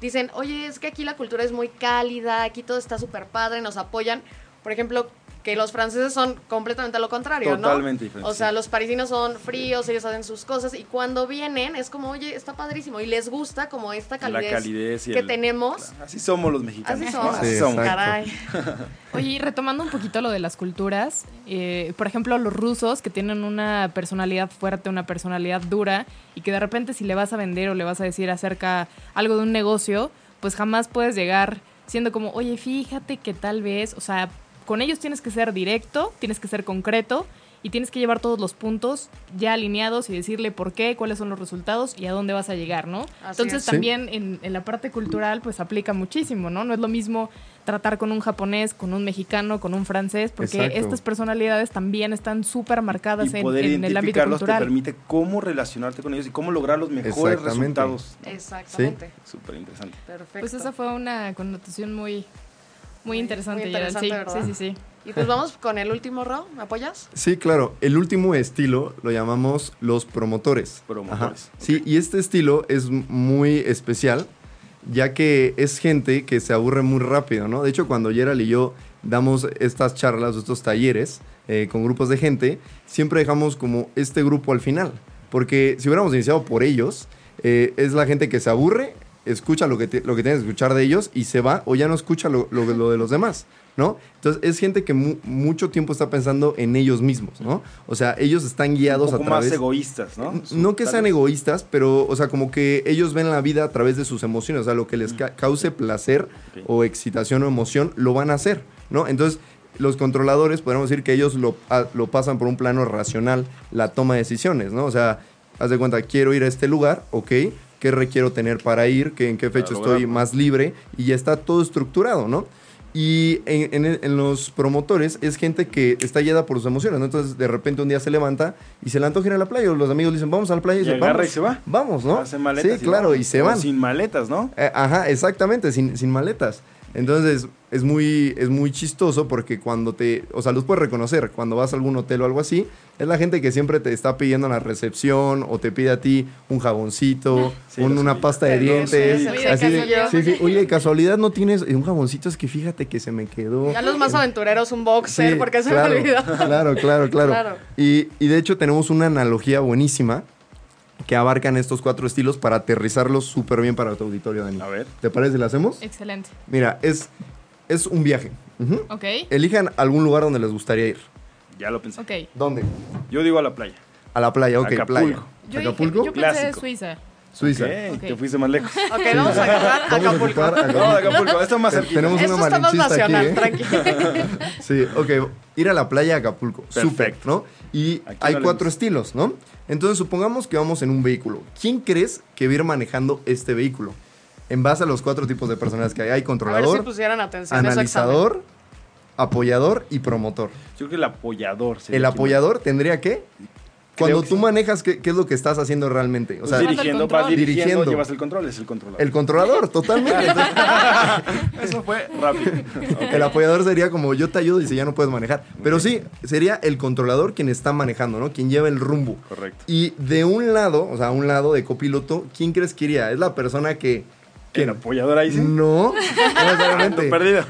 dicen, oye, es que aquí la cultura es muy cálida, aquí todo está súper padre, nos apoyan. Por ejemplo, que los franceses son completamente lo contrario, ¿no? Totalmente diferente, O sea, los parisinos son fríos, ellos hacen sus cosas y cuando vienen es como, oye, está padrísimo y les gusta como esta La calidez, y que el- tenemos. Así somos los mexicanos. Así ¿no? somos. Sí, Así somos. Caray. (laughs) Oye, y retomando un poquito lo de las culturas, eh, por ejemplo, los rusos que tienen una personalidad fuerte, una personalidad dura, y que de repente si le vas a vender o le vas a decir acerca algo de un negocio, pues jamás puedes llegar siendo como, oye, fíjate que tal vez, o sea, con ellos tienes que ser directo, tienes que ser concreto y tienes que llevar todos los puntos ya alineados y decirle por qué, cuáles son los resultados y a dónde vas a llegar, ¿no? Así Entonces es. Sí. también en, en la parte cultural pues aplica muchísimo, ¿no? No es lo mismo tratar con un japonés, con un mexicano, con un francés, porque Exacto. estas personalidades también están súper marcadas Y en, poder en el ámbito identificarlos te cultural. permite cómo relacionarte con ellos y cómo lograr los mejores Exactamente. resultados. Exactamente. Súper interesante. Perfecto. Pues esa fue una connotación muy, muy interesante, muy interesante, Sí, ¿verdad? sí, sí, sí. Y pues vamos con el último row, ¿me apoyas? Sí, claro. El último estilo lo llamamos los promotores. Promotores, Ajá. Sí, y este estilo es muy especial, ya que es gente que se aburre muy rápido, ¿no? De hecho, cuando Gerald y yo damos estas charlas, estos talleres eh, con grupos de gente, siempre dejamos como este grupo al final. Porque si hubiéramos iniciado por ellos, eh, es la gente que se aburre, escucha lo que, te- lo que tienes que escuchar de ellos y se va o ya no escucha lo, lo- lo de los demás, ¿no? Entonces es gente que mu- mucho tiempo está pensando en ellos mismos, ¿no? O sea, ellos están guiados Un a través... más egoístas, ¿no? No que sean egoístas, pero, o sea, como que ellos ven la vida a través de sus emociones. O sea, lo que les ca- cause placer o excitación o emoción, lo van a hacer, ¿no? Entonces, los controladores, podemos decir que ellos lo, a- lo pasan por un plano racional, la toma de decisiones, ¿no? O sea, haz de cuenta, quiero ir a este lugar, ok, ¿qué requiero tener para ir? ¿Qué, ¿En qué fecha estoy más libre? Y ya está todo estructurado, ¿no? Y en, en los promotores es gente que está guiada por sus emociones, ¿no? Entonces, de repente un día se levanta y se le antoja ir a la playa. O los amigos le dicen, vamos a la playa. Y, Y dice, agarra "Vamos". y se va. Vamos, ¿no? Hace maletas sí, claro, vamos. y se O van. Sin maletas, ¿no? Eh, ajá, exactamente, sin, sin maletas. Entonces, es muy, es muy chistoso porque cuando te, o sea, los puedes reconocer, cuando vas a algún hotel o algo así, es la gente que siempre te está pidiendo en la recepción o te pide a ti un jaboncito, Sí, un- los una pasta de dientes. así de, sí, sí, oye, de casualidad no tienes un jaboncito, es que fíjate que se me quedó. Ya los más aventureros, un boxer, porque se claro, me olvidó. Claro, claro, claro. Claro. Y, y de hecho tenemos una analogía buenísima que abarcan estos cuatro estilos para aterrizarlos súper bien para tu auditorio, Dani. A ver. ¿Te parece si la hacemos? Excelente. Mira, es, es un viaje. Ujú. Ok, Elijan algún lugar donde les gustaría ir. Ya lo pensé. ok. ¿Dónde? Yo digo a la playa. A la playa, ok, Acapulco. playa. Yo, dije- ¿Acapulco? yo pensé Clásico. Suiza. Suiza. Ok, Ok. Te fuiste más lejos. Ok, vamos a agarrar Vamos a Acapulco. Acapulco. No, Acapulco. Esto es más cerquita. tenemos Esto una está más malinchista aquí, nacional, ¿eh? tranquilo. (laughs) Sí, ok. Ir a la playa Acapulco. Perfecto. Súper, ¿no? Y Aquí hay cuatro estilos, ¿no? Entonces, supongamos que vamos en un vehículo. ¿Quién crees que va a ir manejando este vehículo? En base a los cuatro tipos de personas que hay. Hay A ver si controlador, pusieran atención. eso analizador, apoyador y promotor. Yo creo que el apoyador. sería El quien- apoyador tendría que... Cuando tú sí. manejas, ¿qué, qué es lo que estás haciendo realmente? O sea, dirigiendo, vas dirigiendo, Dirigiendo. llevas el control, es el controlador. el controlador, totalmente. (laughs) Eso fue rápido. El apoyador sería como yo te ayudo y si ya no puedes manejar. Pero sí, sería el controlador quien está manejando, ¿no? Quien lleva el rumbo. Correcto. Y de un lado, o sea, a un lado de copiloto, ¿quién crees que iría? Es la persona que... ¿El apoyador ahí sí? No, no (laughs) necesariamente. Perdido.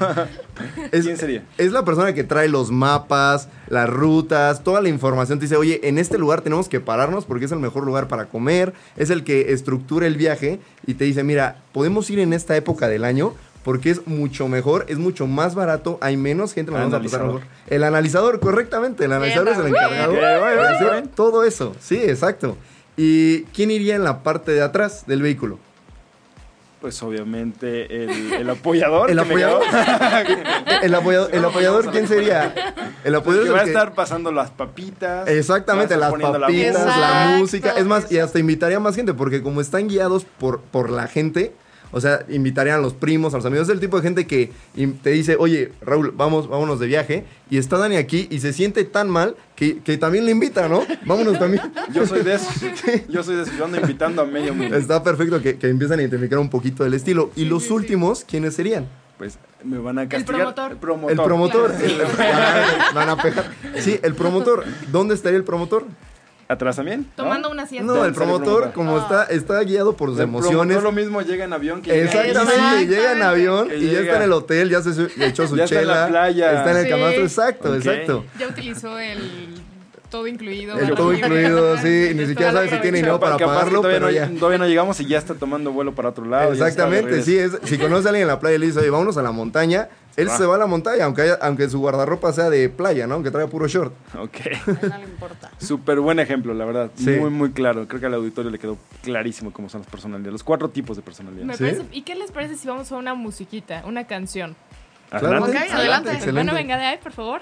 Es- ¿Quién sería? Es la persona que trae los mapas, las rutas, toda la información. Te dice, oye, en este lugar tenemos que pararnos porque es el mejor lugar para comer. Es el que estructura el viaje y te dice, mira, podemos ir en esta época del año porque es mucho mejor, es mucho más barato, hay menos gente, lo vamos a pasar Analizador. mejor. El analizador, correctamente, el analizador es el encargado de hacer todo eso. Sí, exacto. ¿Y quién iría en la parte de atrás del vehículo? Pues obviamente el, el apoyador. (laughs) El apoyador. El apoyador, el apoyador ¿quién sería? El apoyador que va a estar pasando las papitas. Exactamente, las poniendo la papitas, música. la música. Es más, y hasta invitaría a más gente, porque como están guiados por, por la gente, o sea, invitarían a los primos, a los amigos. Es el tipo de gente que te dice, oye, Raúl, vamos, vámonos de viaje. Y está Dani aquí y se siente tan mal que, que también le invita, ¿no? Vámonos también. Yo soy de esos. (laughs) Yo soy de esos. Yo ando invitando a medio mundo. Está perfecto que, que empiezan a identificar un poquito del estilo. Y Sí, los sí, últimos, ¿quiénes serían? Pues me van a castigar. promotor. El promotor. El promotor. Claro. El- van, a, van a pegar. Sí, el promotor. ¿Dónde estaría el promotor? ¿Atrás también? ¿No? Tomando una siesta. No, el promotor, como está, está guiado por sus El emociones. promotor lo mismo llega en avión que Exactamente, Exactamente. llega en avión Que y ya está en el hotel, ya se echó su Ya está en chela. la playa. Está en el Sí. camastro, exacto, Ok. exacto. Ya utilizó el todo incluido. El todo (laughs) incluido, sí, ni siquiera está sabe si tiene dinero para pagarlo, todavía pero no, ya. todavía no llegamos y ya está tomando vuelo para otro lado. Exactamente, sí, es, si conoce a alguien en la playa y le dice, oye, vámonos a la montaña, él se va a la montaña, aunque, haya- aunque su guardarropa sea de playa, ¿no? Aunque traiga puro short. Ok. No le importa. (laughs) Súper buen ejemplo, la verdad. Sí. Muy, muy claro. Creo que al auditorio le quedó clarísimo cómo son las personalidades. Los cuatro tipos de personalidad. Me ¿Sí? parece- ¿Y qué les parece si vamos a una musiquita, una canción? Adelante. Adelante. Excelente. Bueno, venga de ahí, por favor.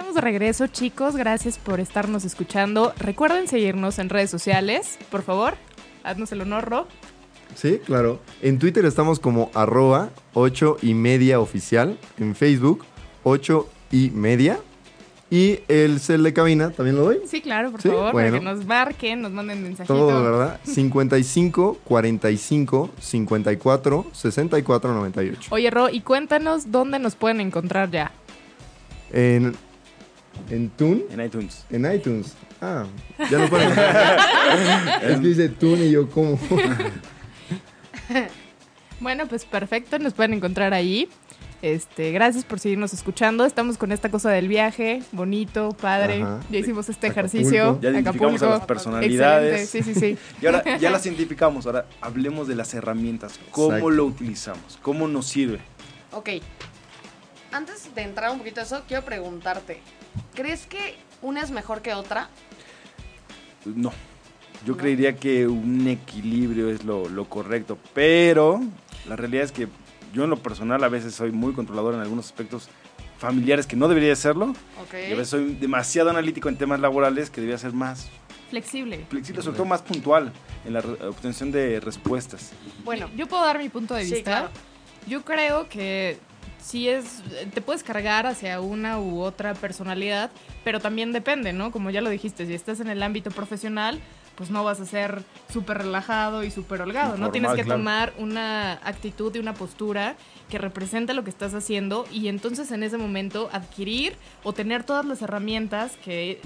Estamos de regreso, chicos. Gracias por estarnos escuchando. Recuerden seguirnos en redes sociales, por favor. Haznos el honor, Ro. Sí, claro. En Twitter estamos como arroba 8 y media oficial. En Facebook, 8 y media. Y el cel de cabina, ¿también lo doy? Sí, claro, por Sí, favor, bueno. para que nos marquen, nos manden mensajito. Todo, ¿verdad? 55 45 54 64 98. Oye, Ro, y cuéntanos dónde nos pueden encontrar ya. En, en Tune, En iTunes. en iTunes. Ah, ya lo pueden encontrar. (laughs) Es que dice Tune y yo, ¿cómo? (laughs) Bueno, pues perfecto, nos pueden encontrar ahí. Este, gracias por seguirnos escuchando. Estamos con esta cosa del viaje, bonito, padre. Ajá. Ya hicimos este Acapulco. ejercicio. Ya identificamos a las personalidades. Excelente, sí, sí, sí. (laughs) Y ahora ya las identificamos. Ahora hablemos de las herramientas. ¿Cómo Exacto. lo utilizamos? ¿Cómo nos sirve? Ok. Antes de entrar un poquito a eso, quiero preguntarte. ¿Crees que una es mejor que otra? No. Yo No. creería que un equilibrio es lo, lo correcto. Pero la realidad es que yo en lo personal a veces soy muy controlador en algunos aspectos familiares que no debería serlo. Y a veces soy demasiado analítico en temas laborales que debería ser más Flexible. flexible, sobre todo más puntual en la obtención de respuestas. Bueno, Yo puedo dar mi punto de Sí, vista. claro. Yo creo que sí es, te puedes cargar hacia una u otra personalidad, pero también depende, ¿no? Como ya lo dijiste, si estás en el ámbito profesional, pues no vas a ser súper relajado y súper holgado, ¿no? Tienes que claro. tomar una actitud y una postura que represente lo que estás haciendo y entonces en ese momento adquirir o tener todas las herramientas que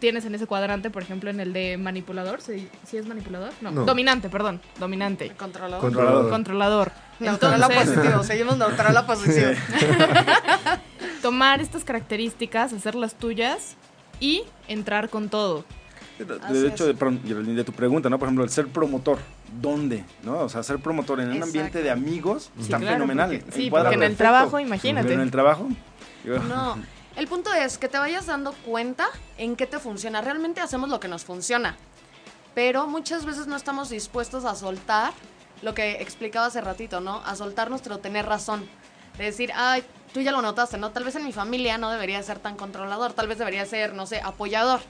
tienes en ese cuadrante, por ejemplo, en el de manipulador, ¿sí, ¿Sí es manipulador? No, No. dominante, perdón, dominante. controlador. Controlador. Controlador. Neutral a Entonces, positivo. Seguimos neutral a positivo. (laughs) tomar estas características, hacerlas tuyas y entrar con todo. De, hecho, de, de tu pregunta, ¿no? Por ejemplo, el ser promotor, ¿dónde? ¿No? O sea, ser promotor en un ambiente de amigos Sí, está claro, fenomenal. porque- sí, porque en el trabajo, imagínate. En el trabajo, yo- No, el punto es que te vayas dando cuenta en qué te funciona. Realmente hacemos lo que nos funciona, pero muchas veces no estamos dispuestos a soltar lo que explicaba hace ratito, ¿no? A soltar nuestro tener razón. De decir, ay, tú ya lo notaste, ¿no? Tal vez en mi familia no debería ser tan controlador, tal vez debería ser, no sé, apoyador.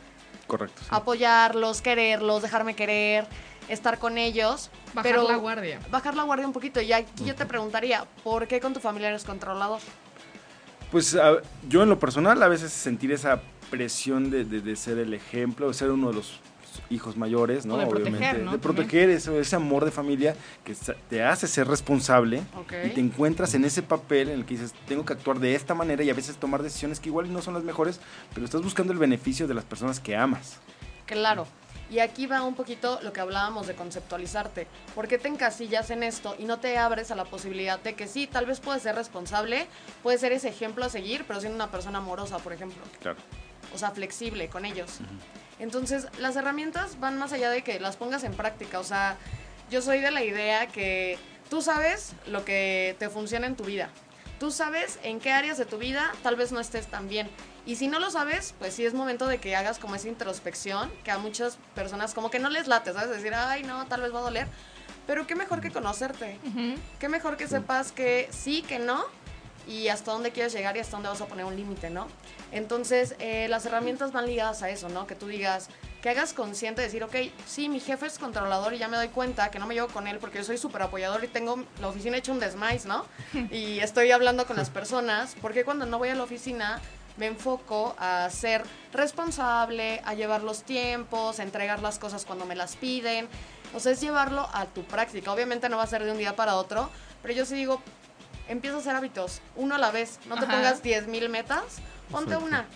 correcto. sí. Apoyarlos, quererlos, dejarme querer, estar con ellos. Bajar pero la guardia. Bajar la guardia un poquito. Y aquí yo te preguntaría, ¿por qué con tu familia eres controlador? Pues a- yo en lo personal a veces sentir esa presión de, de- de ser el ejemplo, de ser uno de los hijos mayores, ¿no? O de proteger, Obviamente. ¿no? De proteger eso, ese amor de familia que te hace ser responsable y te encuentras en ese papel en el que dices, tengo que actuar de esta manera y a veces tomar decisiones que igual no son las mejores, pero estás buscando el beneficio de las personas que amas. Claro. Y aquí va un poquito lo que hablábamos de conceptualizarte. ¿Por qué te encasillas en esto y no te abres a la posibilidad de que sí, tal vez puedes ser responsable, puedes ser ese ejemplo a seguir, pero siendo una persona amorosa, por ejemplo? Claro. O sea, flexible con ellos. Entonces, las herramientas van más allá de que las pongas en práctica. O sea, yo soy de la idea que tú sabes lo que te funciona en tu vida. Tú sabes en qué áreas de tu vida tal vez no estés tan bien. Y si no lo sabes, pues sí es momento de que hagas como esa introspección, que a muchas personas como que no les late, ¿sabes? Decir, ay, no, tal vez va a doler. Pero qué mejor que conocerte. Qué mejor que sepas que sí, que no, y hasta dónde quieres llegar y hasta dónde vas a poner un límite, ¿no? Entonces, eh, las herramientas van ligadas a eso, ¿no? Que tú digas, que hagas consciente de decir, ok, sí, mi jefe es controlador y ya me doy cuenta que no me llevo con él porque yo soy súper apoyador y tengo la oficina hecha un desmais, ¿no? (laughs) Y estoy hablando con las personas, porque cuando no voy a la oficina me enfoco a ser responsable, a llevar los tiempos, a entregar las cosas cuando me las piden. O sea, es llevarlo a tu práctica. Obviamente no va a ser de un día para otro, pero yo sí digo, empieza a hacer hábitos, uno a la vez. No te Ajá. pongas 10.000 metas, ponte una.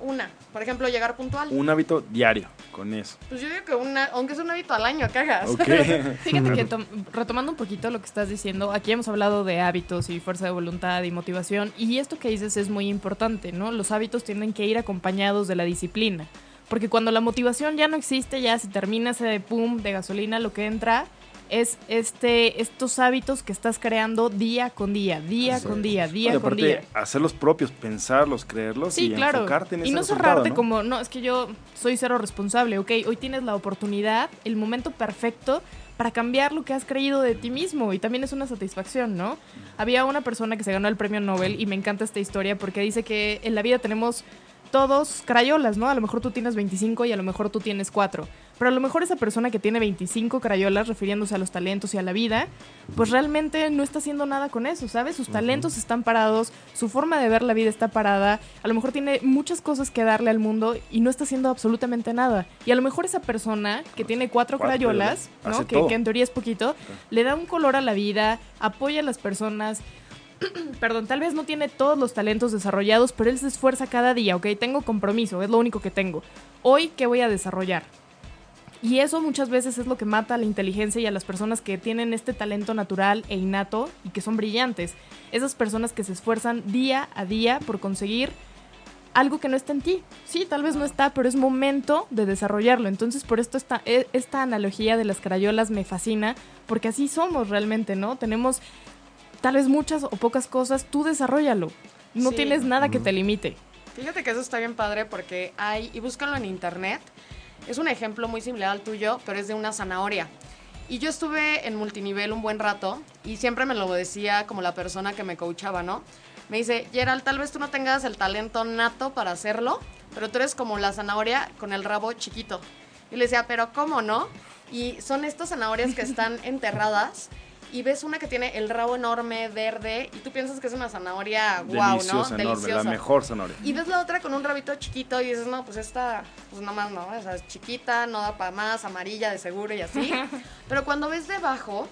Una. Por ejemplo, llegar puntual. Un hábito diario con eso. Pues yo digo que una, aunque es un hábito al año que hagas. Ok. (laughs) Fíjate que (laughs) tom- retomando un poquito lo que estás diciendo, aquí hemos hablado de hábitos y fuerza de voluntad y motivación, y esto que dices es muy importante, ¿no? Los hábitos tienen que ir acompañados de la disciplina, porque cuando la motivación ya no existe, ya se termina ese pum de gasolina, lo que entra es este estos hábitos que estás creando día con día, día con día, Y día con aparte, día. hacerlos propios, pensarlos, creerlos Sí, y claro. enfocarte en y ese no resultado, cerrarte ¿no? como, no, es que yo soy cero responsable, ok, hoy tienes la oportunidad, el momento perfecto para cambiar lo que has creído de ti mismo y también es una satisfacción, ¿no? Había una persona que se ganó el premio Nobel y me encanta esta historia porque dice que en la vida tenemos todos crayolas, ¿no? A lo mejor tú tienes 25 y a lo mejor tú tienes 4. Pero a lo mejor esa persona que tiene 25 crayolas, refiriéndose a los talentos y a la vida, pues realmente no está haciendo nada con eso, ¿sabes? Sus talentos están parados, su forma de ver la vida está parada, a lo mejor tiene muchas cosas que darle al mundo y no está haciendo absolutamente nada. Y a lo mejor esa persona que tiene cuatro Cuatro crayolas, ¿no? Que, que en teoría es poquito, le da un color a la vida, apoya a las personas, (clears throat) perdón, tal vez no tiene todos los talentos desarrollados, pero él se esfuerza cada día, ok, tengo compromiso, es lo único que tengo. Hoy, ¿qué voy a desarrollar? Y eso muchas veces es lo que mata a la inteligencia y a las personas que tienen este talento natural e innato y que son brillantes. Esas personas que se esfuerzan día a día por conseguir algo que no está en ti. Sí, tal vez no está, pero es momento de desarrollarlo. Entonces, por esto esta, e- esta analogía de las crayolas me fascina, porque así somos realmente, ¿no? Tenemos tal vez muchas o pocas cosas, tú desarrollalo. No Sí. tienes nada que te limite. Fíjate que eso está bien padre porque hay, y búscalo en internet, es un ejemplo muy similar al tuyo, pero es de una zanahoria. Y yo estuve en multinivel un buen rato y siempre me lo decía como la persona que me coachaba, ¿no? Me dice, Gerald, tal vez tú no tengas el talento nato para hacerlo, pero tú eres como la zanahoria con el rabo chiquito. Y le decía, pero ¿cómo no? Y son estas zanahorias que (laughs) están enterradas y ves una que tiene el rabo enorme, verde, y tú piensas que es una zanahoria wow, ¿no? Deliciosa, enorme, la mejor zanahoria. Y ves la otra con un rabito chiquito y dices, no, pues esta, pues nomás no, o sea, es chiquita, no da para más, amarilla de seguro y así. (laughs) Pero cuando ves debajo,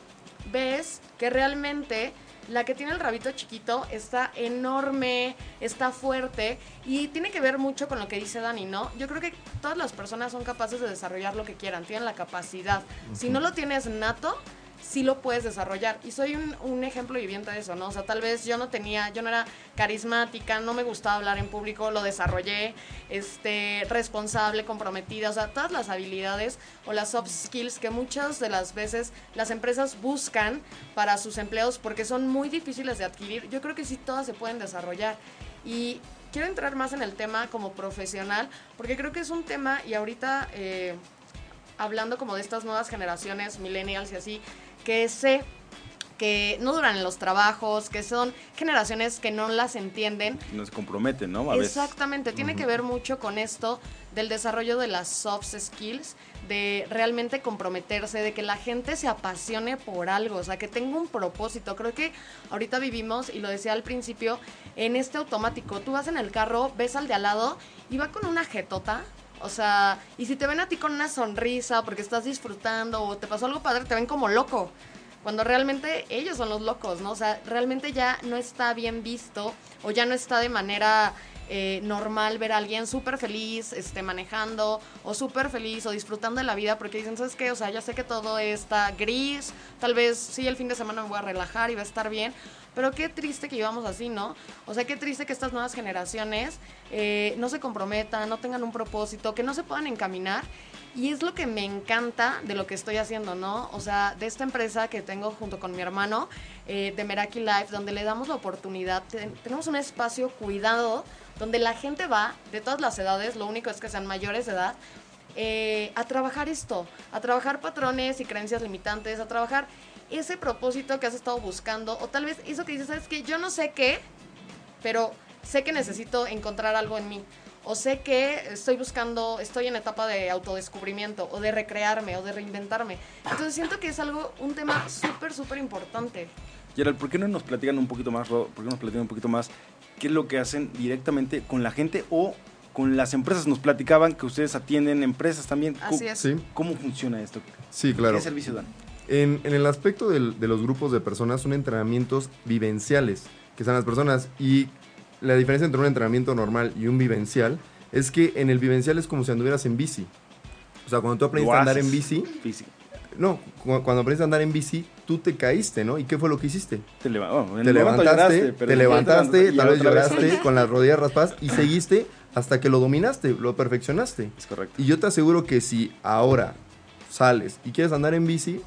ves que realmente la que tiene el rabito chiquito está enorme, está fuerte y tiene que ver mucho con lo que dice Dani, ¿no? Yo creo que todas las personas son capaces de desarrollar lo que quieran, tienen la capacidad. Si no lo tienes nato, sí lo puedes desarrollar. Y soy un, ejemplo viviente de eso, ¿no? O sea, tal vez yo no tenía, yo no era carismática, no me gustaba hablar en público, lo desarrollé, este, responsable, comprometida, o sea, todas las habilidades o las soft skills que muchas de las veces las empresas buscan para sus empleados porque son muy difíciles de adquirir, yo creo que sí todas se pueden desarrollar. Y quiero entrar más en el tema como profesional, porque creo que es un tema y ahorita... eh, hablando como de estas nuevas generaciones, millennials y así, que sé que no duran en los trabajos, que son generaciones que no las entienden. No se comprometen, ¿no? A. Exactamente, tiene que ver mucho con esto del desarrollo de las soft skills, de realmente comprometerse, de que la gente se apasione por algo, o sea, que tenga un propósito. Creo que ahorita vivimos, y lo decía al principio, en este automático. Tú vas en el carro, ves al de al lado y va con una jetota. O sea, y si te ven a ti con una sonrisa porque estás disfrutando o te pasó algo padre, te ven como loco. Cuando realmente ellos son los locos, ¿no? O sea, realmente ya no está bien visto o ya no está de manera eh, normal ver a alguien súper feliz este, manejando o súper feliz o disfrutando de la vida porque dicen, ¿sabes qué? O sea, ya sé que todo está gris, tal vez sí el fin de semana me voy a relajar y va a estar bien, pero qué triste que llevamos así, ¿no? O sea, qué triste que estas nuevas generaciones eh, no se comprometan, no tengan un propósito, que no se puedan encaminar. Y es lo que me encanta de lo que estoy haciendo, ¿no? O sea, de esta empresa que tengo junto con mi hermano, eh, de Meraki Life, donde le damos la oportunidad, ten- tenemos un espacio cuidado, donde la gente va, de todas las edades, lo único es que sean mayores de edad, eh, a trabajar esto, a trabajar patrones y creencias limitantes, a trabajar ese propósito que has estado buscando, o tal vez eso que dices, ¿sabes qué? Yo no sé qué, pero sé que necesito encontrar algo en mí. O sé que estoy buscando, estoy en etapa de autodescubrimiento, o de recrearme, o de reinventarme. Entonces siento que es algo, un tema súper, súper importante. Gerald, ¿por qué no nos platican un poquito más, Ro? ¿Por qué no nos platican un poquito más qué es lo que hacen directamente con la gente o con las empresas? Nos platicaban que ustedes atienden empresas también. ¿Cómo- Así es. Sí, ¿Cómo funciona esto? sí, claro. ¿Qué servicio dan? En, en el aspecto del- de los grupos de personas son entrenamientos vivenciales, que son las personas. Y la diferencia entre un entrenamiento normal y un vivencial es que en el vivencial es como si anduvieras en bici. O sea, cuando tú aprendiste a andar en bici, Físico. no, cu- cuando aprendiste a andar en bici, tú te caíste, ¿no? ¿Y qué fue lo que hiciste? Te, te levantaste, lloraste, te levantaste, tal vez otra vez- lloraste (laughs) con las rodillas raspadas y seguiste hasta que lo dominaste, lo perfeccionaste. Es correcto. Y yo te aseguro que si ahora sales y quieres andar en bici,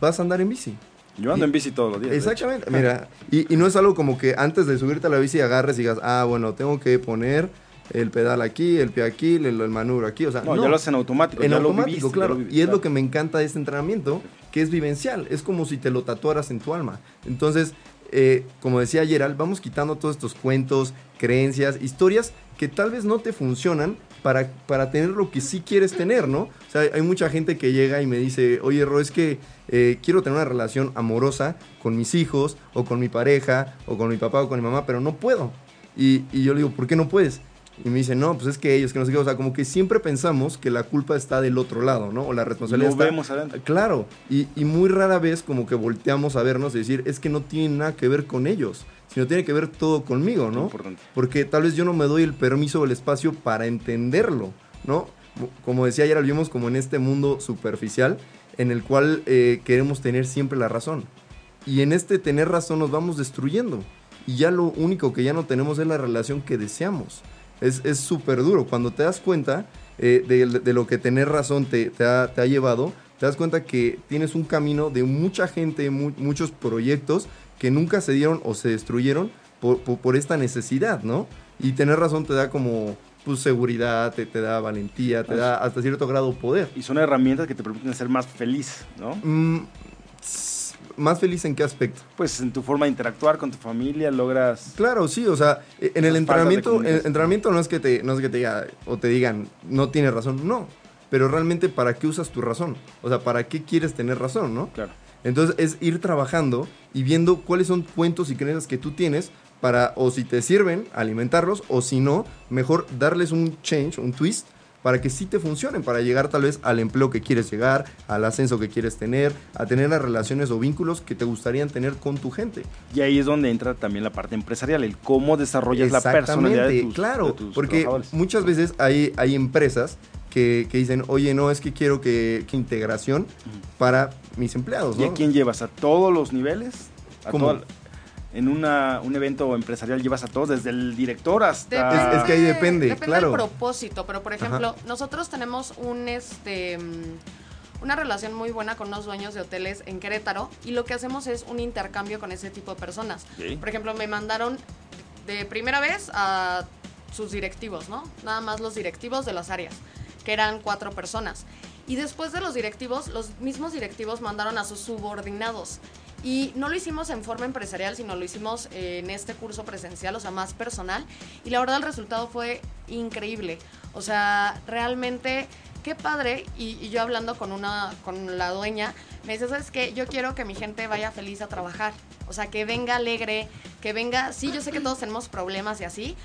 vas a andar en bici. Yo ando Y- en bici todos los días. Exactamente, mira, y, y no es algo como que antes de subirte a la bici agarres y digas, ah, bueno, tengo que poner el pedal aquí, el pie aquí, el, el manubrio aquí, o sea, No, no, ya lo hacen automático. en automático, viviste, claro, y es lo que me encanta de este entrenamiento, que es vivencial, es como si te lo tatuaras en tu alma. Entonces, eh, como decía Gerald, vamos quitando todos estos cuentos, creencias, historias que tal vez no te funcionan para, para tener lo que sí quieres tener, ¿no? O sea, hay mucha gente que llega y me dice, oye, Ro, es que eh, quiero tener una relación amorosa con mis hijos, o con mi pareja, o con mi papá, o con mi mamá, pero no puedo. Y, y yo le digo, ¿por qué no puedes? Y me dicen, no, pues es que ellos, que no sé qué, o sea, como que siempre pensamos que la culpa está del otro lado, ¿no? O la responsabilidad Lo está... vemos adentro. Claro, y, y muy rara vez como que volteamos a vernos y decir, es que no tiene nada que ver con ellos, sino tiene que ver todo conmigo, ¿no? Importante. Porque tal vez yo no me doy el permiso o el espacio para entenderlo, ¿no? Como decía ayer, vivimos como en este mundo superficial en el cual eh, queremos tener siempre la razón. Y en este tener razón nos vamos destruyendo. Y ya lo único que ya no tenemos es la relación que deseamos. Es es súper duro. Cuando te das cuenta eh, de, de lo que tener razón te, te ha, te ha llevado, te das cuenta que tienes un camino de mucha gente, mu- muchos proyectos que nunca se dieron o se destruyeron por, por- por esta necesidad, ¿no? Y tener razón te da como pues, seguridad, te, te da valentía, te da hasta cierto grado poder. Y son herramientas que te permiten ser más feliz, ¿no? Mm, ¿Más feliz en qué aspecto? Pues en tu forma de interactuar con tu familia logras... Claro, sí, o sea, e- en el entrenamiento, en el entrenamiento no es que te, no es que te diga, o te digan, no tienes razón, no. Pero realmente, ¿para qué usas tu razón? O sea, ¿para qué quieres tener razón, no? Claro. Entonces es ir trabajando y viendo cuáles son cuentos y creencias que tú tienes para, o si te sirven, alimentarlos, o si no, mejor darles un change, un twist, para que sí te funcionen, para llegar tal vez al empleo que quieres llegar, al ascenso que quieres tener, a tener las relaciones o vínculos que te gustarían tener con tu gente. Y ahí es donde entra también la parte empresarial, el cómo desarrollas la personalidad de tus, claro, de tus porque muchas veces hay, hay empresas que, que dicen, oye, no, es que quiero que, que integración para mis empleados, ¿Y a quién llevas? ¿A todos los niveles? ¿A ¿Cómo? toda- en una, un evento empresarial llevas a todos, desde el director hasta... Es- es que ahí depende, claro. del propósito, pero por ejemplo, nosotros tenemos un este mm, una relación muy buena con unos dueños de hoteles en Querétaro y lo que hacemos es un intercambio con ese tipo de personas. Por ejemplo, me mandaron de primera vez a sus directivos, ¿no? Nada más los directivos de las áreas, que eran cuatro personas. Y después de los directivos, los mismos directivos mandaron a sus subordinados. Y no lo hicimos en forma empresarial, sino lo hicimos eh, en este curso presencial, o sea, más personal. Y la verdad el resultado fue increíble. O sea, realmente, qué padre. Y, yo hablando con, una, con la dueña, me dice, ¿sabes qué? Yo quiero que mi gente vaya feliz a trabajar. O sea, que venga alegre, que venga... Sí, yo sé que todos tenemos problemas y así,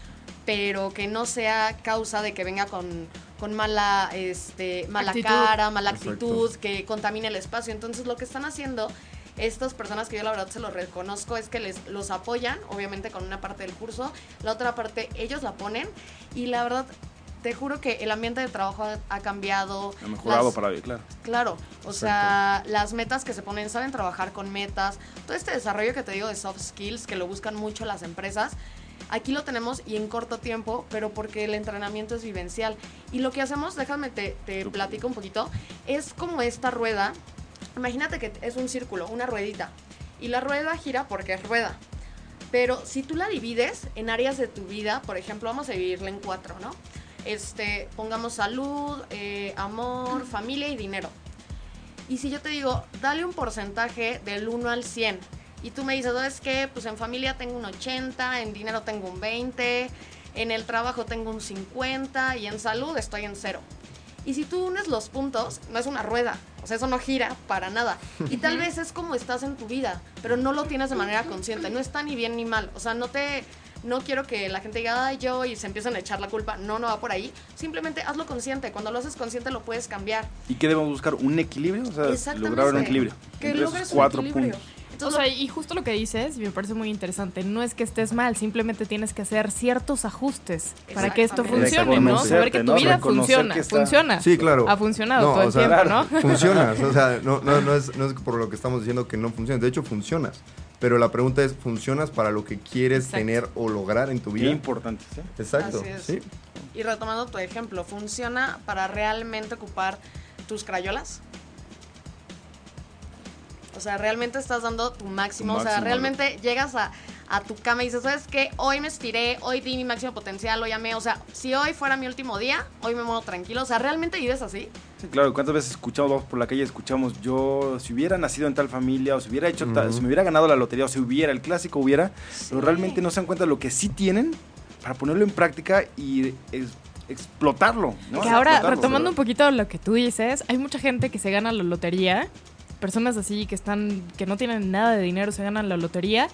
pero que no sea causa de que venga con, con mala, este, mala Actitud. cara, mala Exacto. actitud, que contamine el espacio. Entonces, lo que están haciendo estas personas que yo la verdad se los reconozco es que les los apoyan, obviamente con una parte del curso, la otra parte ellos la ponen y la verdad te juro que el ambiente de trabajo ha, ha cambiado. Ha mejorado Las- para bien, claro. Claro, o sea, las metas que se ponen, saben trabajar con metas, todo este desarrollo que te digo de soft skills, que lo buscan mucho las empresas, aquí lo tenemos y en corto tiempo, pero porque el entrenamiento es vivencial. Y lo que hacemos, déjame te, te platico un poquito, es como esta rueda, imagínate que es un círculo, una ruedita, y la rueda gira porque es rueda. Pero si tú la divides en áreas de tu vida, por ejemplo, vamos a dividirla en cuatro, ¿no? Este, pongamos salud, eh, amor, (clears throat) familia y dinero. Y si yo te digo, dale un porcentaje del 1 al 100, y tú me dices, ¿sabes qué? Pues en familia tengo un 80, en dinero tengo un 20, en el trabajo tengo un 50 y en salud estoy en cero. Y si tú unes los puntos, no es una rueda, o sea, eso no gira para nada. Y tal vez es como estás en tu vida, pero no lo tienes de manera consciente, no está ni bien ni mal. O sea, no te no quiero que la gente diga, ay, yo, y se empiecen a echar la culpa. No, no va por ahí. Simplemente hazlo consciente. Cuando lo haces consciente lo puedes cambiar. ¿Y qué debemos buscar? ¿Un equilibrio? O sea, lograr un equilibrio. Que logres esos un cuatro equilibrio. puntos. O sea, y justo lo que dices, y me parece muy interesante, no es que estés mal, simplemente tienes que hacer ciertos ajustes para que esto funcione, ¿no? Saber que tu ¿no? vida Reconocer funciona, está- funciona. Sí, claro. Ha funcionado No, todo el o sea, tiempo, ¿no? (laughs) Funcionas, o sea, no, no, no, es, no es por lo que estamos diciendo que no funciona, de hecho funcionas, pero la pregunta es, ¿funcionas para lo que quieres Exacto. tener o lograr en tu Qué vida? importante, ¿sí? Exacto, Así es. sí. Y retomando tu ejemplo, ¿funciona para realmente ocupar tus crayolas? O sea, realmente estás dando tu máximo. Tu o sea, máximo, realmente llegas a, a tu cama y dices, ¿sabes qué? Hoy me estiré, hoy di mi máximo potencial, hoy amé. O sea, si hoy fuera mi último día, hoy me muero tranquilo. O sea, ¿realmente vives así? Sí, claro, ¿cuántas veces escuchamos, vamos por la calle, escuchamos, yo, si hubiera nacido en tal familia, o si hubiera hecho tal, si me hubiera ganado la lotería, o si hubiera, el clásico hubiera, pero realmente no se dan cuenta de lo que sí tienen para ponerlo en práctica y es- explotarlo, ¿no? Que ahora, Explotarlo, retomando un poquito lo que tú dices, hay mucha gente que se gana la lotería, personas así que están, que no tienen nada de dinero, se ganan la lotería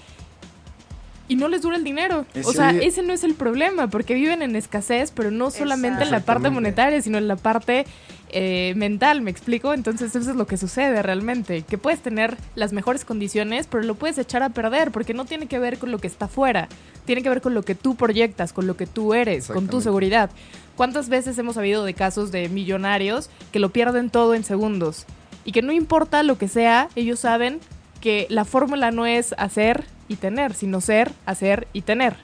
y no les dura el dinero. Es o sea, ese no es el problema, porque viven en escasez, pero no solamente en la parte monetaria, sino en la parte eh, mental, ¿me explico? Entonces eso es lo que sucede realmente, que puedes tener las mejores condiciones, pero lo puedes echar a perder, porque no tiene que ver con lo que está afuera, tiene que ver con lo que tú proyectas, con lo que tú eres, con tu seguridad. ¿Cuántas veces hemos sabido de casos de millonarios que lo pierden todo en segundos? Y que no importa lo que sea, ellos saben que la fórmula no es hacer y tener, sino ser, hacer y tener.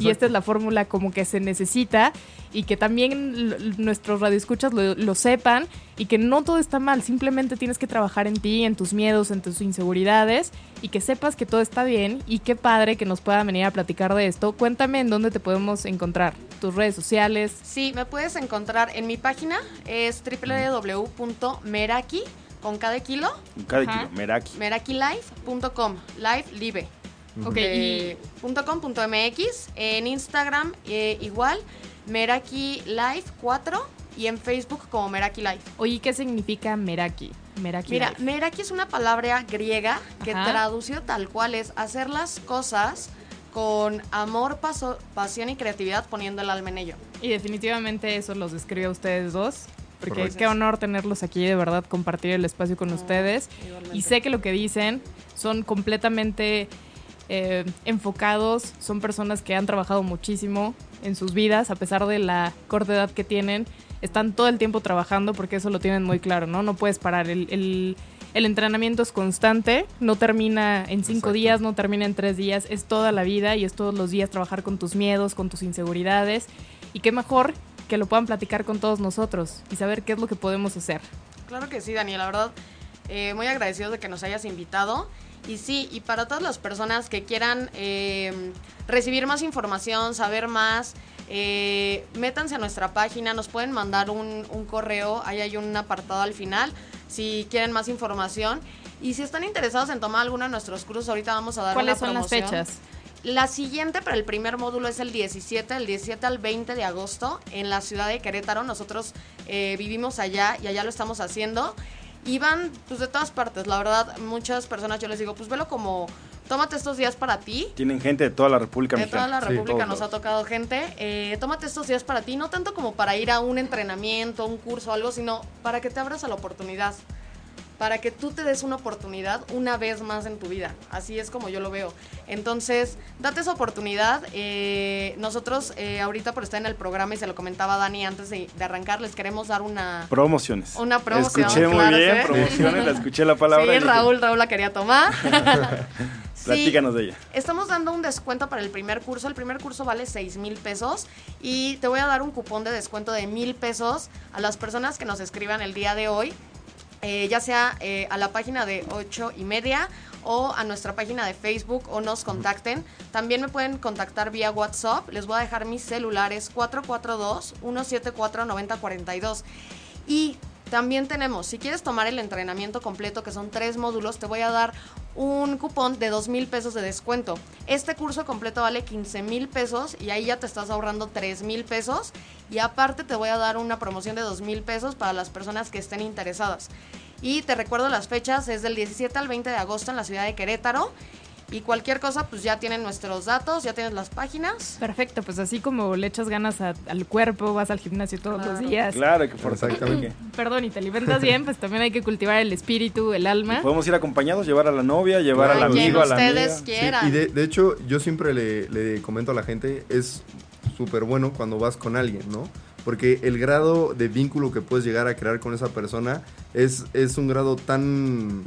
Y esta es la fórmula como que se necesita y que también nuestros radioescuchas lo, lo sepan y que no todo está mal, simplemente tienes que trabajar en ti, en tus miedos, en tus inseguridades y que sepas que todo está bien y qué padre que nos pueda venir a platicar de esto. Cuéntame en dónde te podemos encontrar, tus redes sociales. Sí, me puedes encontrar en mi página, es www.meraki, con cada kilo, Cada Ajá. kilo, Meraki. merakilife.com, live, live. Ok, y Eh, punto com punto .mx, en Instagram eh, igual, Meraki Life 4 y en Facebook como Meraki Life. oye, ¿qué significa Meraki? Meraki. Mira, Life. Meraki es una palabra griega que Ajá. traducido tal cual es hacer las cosas con amor, paso- pasión y creatividad poniendo el alma en ello. Y definitivamente eso los describe a ustedes dos. Porque Correcto. qué honor tenerlos aquí, de verdad, compartir el espacio con ustedes. igualmente. Y sé que lo que dicen son completamente eh, enfocados, son personas que han trabajado muchísimo en sus vidas, a pesar de la corta edad que tienen, están todo el tiempo trabajando porque eso lo tienen muy claro, ¿no? No puedes parar. El, el- el entrenamiento es constante, no termina en cinco Exacto. días, no termina en tres días, es toda la vida y es todos los días trabajar con tus miedos, con tus inseguridades. Y qué mejor que lo puedan platicar con todos nosotros y saber qué es lo que podemos hacer. Claro que sí, Daniel, la verdad, eh, muy agradecidos de que nos hayas invitado. Y sí, y para todas las personas que quieran eh, recibir más información, saber más, eh, métanse a nuestra página, nos pueden mandar un, un correo, ahí hay un apartado al final, si quieren más información. Y si están interesados en tomar alguno de nuestros cursos, ahorita vamos a dar ¿Cuáles una son las promoción. fechas? La siguiente para el primer módulo es el 17, del 17 al 20 de agosto en la ciudad de Querétaro. Nosotros eh, vivimos allá y allá lo estamos haciendo. Y van pues de todas partes, la verdad, muchas personas yo les digo, pues velo como, tómate estos días para ti. Tienen gente de toda la República De Mexicana. toda la Sí, República todos nos ha tocado gente. Eh, tómate estos días para ti, no tanto como para ir a un entrenamiento, un curso o algo, sino para que te abras a la oportunidad. Para que tú te des una oportunidad una vez más en tu vida. Así es como yo lo veo. Entonces, date esa oportunidad. Eh, nosotros eh, ahorita por estar en el programa y se lo comentaba Dani antes de, de arrancar, les queremos dar una... Promociones. Una promoción, Escuché muy bien, sí. promociones, la escuché la palabra. Sí, Raúl, Raúl la quería tomar. (laughs) Sí, Platícanos de ella. Estamos dando un descuento para el primer curso. El primer curso vale 6 mil pesos y te voy a dar un cupón de descuento de mil pesos a las personas que nos escriban el día de hoy, eh, ya sea eh, a la página de 8 y media o a nuestra página de Facebook o nos contacten. También me pueden contactar vía WhatsApp. Les voy a dejar mis celulares 442-174-9042. Y también tenemos, si quieres tomar el entrenamiento completo, que son tres módulos, te voy a dar un cupón de dos mil pesos de descuento. Este curso completo vale 15 mil pesos y ahí ya te estás ahorrando 3 mil pesos. Y aparte te voy a dar una promoción de dos mil pesos para las personas que estén interesadas. Y te recuerdo las fechas, es del 17 al 20 de agosto en la ciudad de Querétaro. Y cualquier cosa, pues ya tienen nuestros datos, ya tienes las páginas. Perfecto, pues así como le echas ganas a- al cuerpo, vas al gimnasio todos los días. Claro, que por Exactamente. (laughs) Perdón, y te alimentas bien, pues también hay que cultivar el espíritu, el alma. Podemos ir acompañados, llevar a la novia, llevar Claro. al amigo, a la ustedes amiga. quieran. Sí, y de, de hecho, yo siempre le, le comento a la gente, es súper bueno cuando vas con alguien, ¿no? Porque el grado de vínculo que puedes llegar a crear con esa persona es, es un grado tan,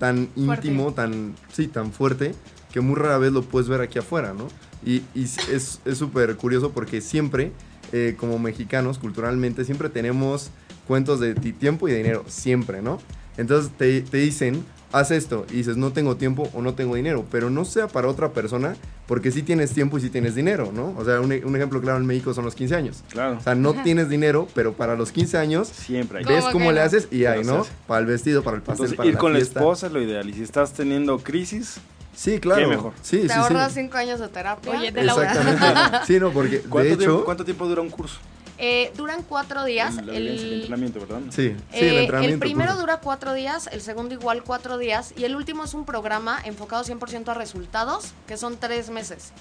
tan Fuerte. íntimo, tan, sí, tan fuerte, que muy rara vez lo puedes ver aquí afuera, ¿no? Y, y es es súper curioso porque siempre, eh, como mexicanos, culturalmente, siempre tenemos cuentos de ti- tiempo y de dinero, siempre, ¿no? Entonces te, te dicen, haz esto, y dices, no tengo tiempo o no tengo dinero, pero no sea para otra persona, porque sí tienes tiempo y sí tienes dinero, ¿no? O sea, un, un ejemplo claro en México son los 15 años. Claro. O sea, no tienes dinero, pero para los 15 años Siempre hay. ¿Cómo ves cómo no? le haces y hay, Pero ¿no? Para el vestido, para el pastel, Entonces, para ir la con la fiesta. esposa es lo ideal. Y si estás teniendo crisis, Sí, claro. Qué mejor. Sí, Te sí, sí. ahorras cinco años de terapia. Oye, de la Exactamente. Sí, no, porque ¿cuánto, de tiempo, hecho... cuánto tiempo dura un curso? Eh, duran cuatro días. El El, entrenamiento, ¿verdad? Sí, sí, Eh, el entrenamiento. el primero curso. dura cuatro días, el segundo igual cuatro días y el último es un programa enfocado 100% a resultados, que son tres meses.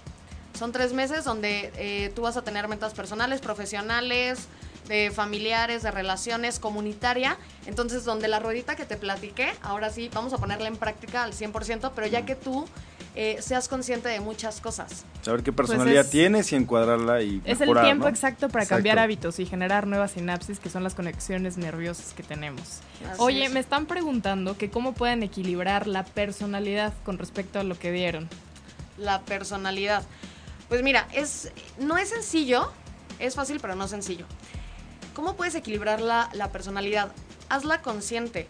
Son tres meses donde eh, tú vas a tener metas personales, profesionales, de familiares, de relaciones, comunitaria. Entonces, donde la ruedita que te platiqué, ahora sí, vamos a ponerla en práctica al 100%, pero ya que tú eh, seas consciente de muchas cosas. Saber qué personalidad es- tienes y encuadrarla y Es el mejorar, tiempo ¿no? exacto para Exacto. cambiar hábitos y generar nuevas sinapsis, que son las conexiones nerviosas que tenemos. Así Oye, es. me están preguntando que cómo pueden equilibrar la personalidad con respecto a lo que dieron. La personalidad. Pues mira, es, no es sencillo, es fácil pero no sencillo. ¿Cómo puedes equilibrar la, la personalidad? Hazla consciente.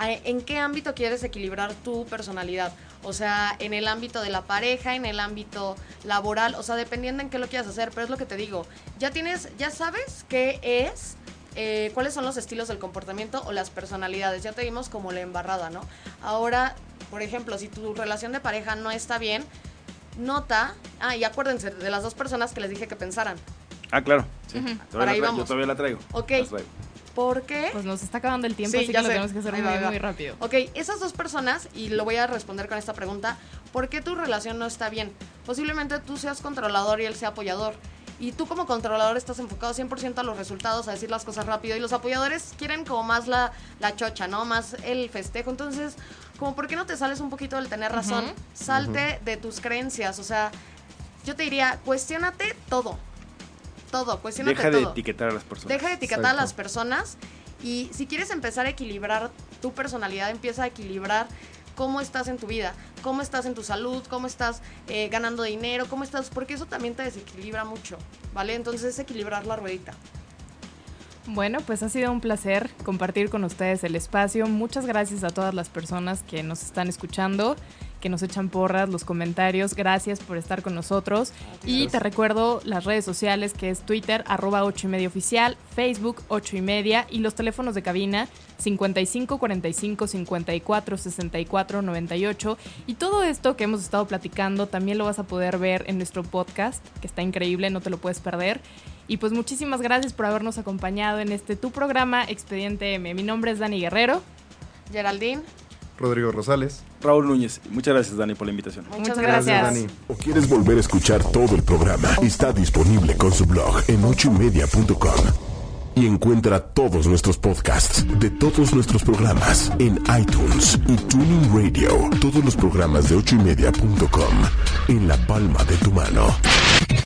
¿En qué ámbito quieres equilibrar tu personalidad? O sea, en el ámbito de la pareja, en el ámbito laboral, o sea, dependiendo en qué lo quieras hacer, pero es lo que te digo. Ya tienes, ya sabes qué es, eh, cuáles son los estilos del comportamiento o las personalidades. Ya te dimos como la embarrada, ¿no? Ahora, por ejemplo, si tu relación de pareja no está bien, nota, ah, y acuérdense de las dos personas que les dije que pensaran. Ah, claro. Sí. Ujú. Todavía Por la ahí tra- vamos. Yo todavía la traigo. Ok. Las traigo. ¿Por qué? Pues nos está acabando el tiempo, Sí, así ya que lo tenemos que hacer muy, rápido. Ok, esas dos personas, y lo voy a responder con esta pregunta, ¿por qué tu relación no está bien? Posiblemente tú seas controlador y él sea apoyador. Y tú como controlador estás enfocado 100% a los resultados, a decir las cosas rápido. Y los apoyadores quieren como más la, la chocha, ¿no? Más el festejo. Entonces, como ¿por qué no te sales un poquito del tener razón? Salte de tus creencias. O sea, yo te diría, cuestiónate todo. Todo, Deja de etiquetar a las personas. Deja de etiquetar a las personas y si quieres empezar a equilibrar tu personalidad, empieza a equilibrar cómo estás en tu vida, cómo estás en tu salud, cómo estás eh, ganando dinero, cómo estás, porque eso también te desequilibra mucho, ¿vale? Entonces es equilibrar la ruedita. Bueno, pues ha sido un placer compartir con ustedes el espacio. Muchas gracias a todas las personas que nos están escuchando, que nos echan porras, los comentarios. Gracias por estar con nosotros. Y te recuerdo las redes sociales que es Twitter, arroba 8 y media oficial, Facebook 8 y media y los teléfonos de cabina 55 45 54 64 98. Y todo esto que hemos estado platicando también lo vas a poder ver en nuestro podcast, que está increíble, no te lo puedes perder. Y pues muchísimas gracias por habernos acompañado en este tu programa Expediente M. Mi nombre es Dani Guerrero. Geraldine, Rodrigo Rosales. Raúl Núñez. Muchas gracias, Dani, por la invitación. Muchas gracias, Dani. ¿O quieres volver a escuchar todo el programa? Está disponible con su blog en ochoymedia.com. Y encuentra todos nuestros podcasts de todos nuestros programas en iTunes y Tuning Radio. Todos los programas de ochoymedia.com en la palma de tu mano.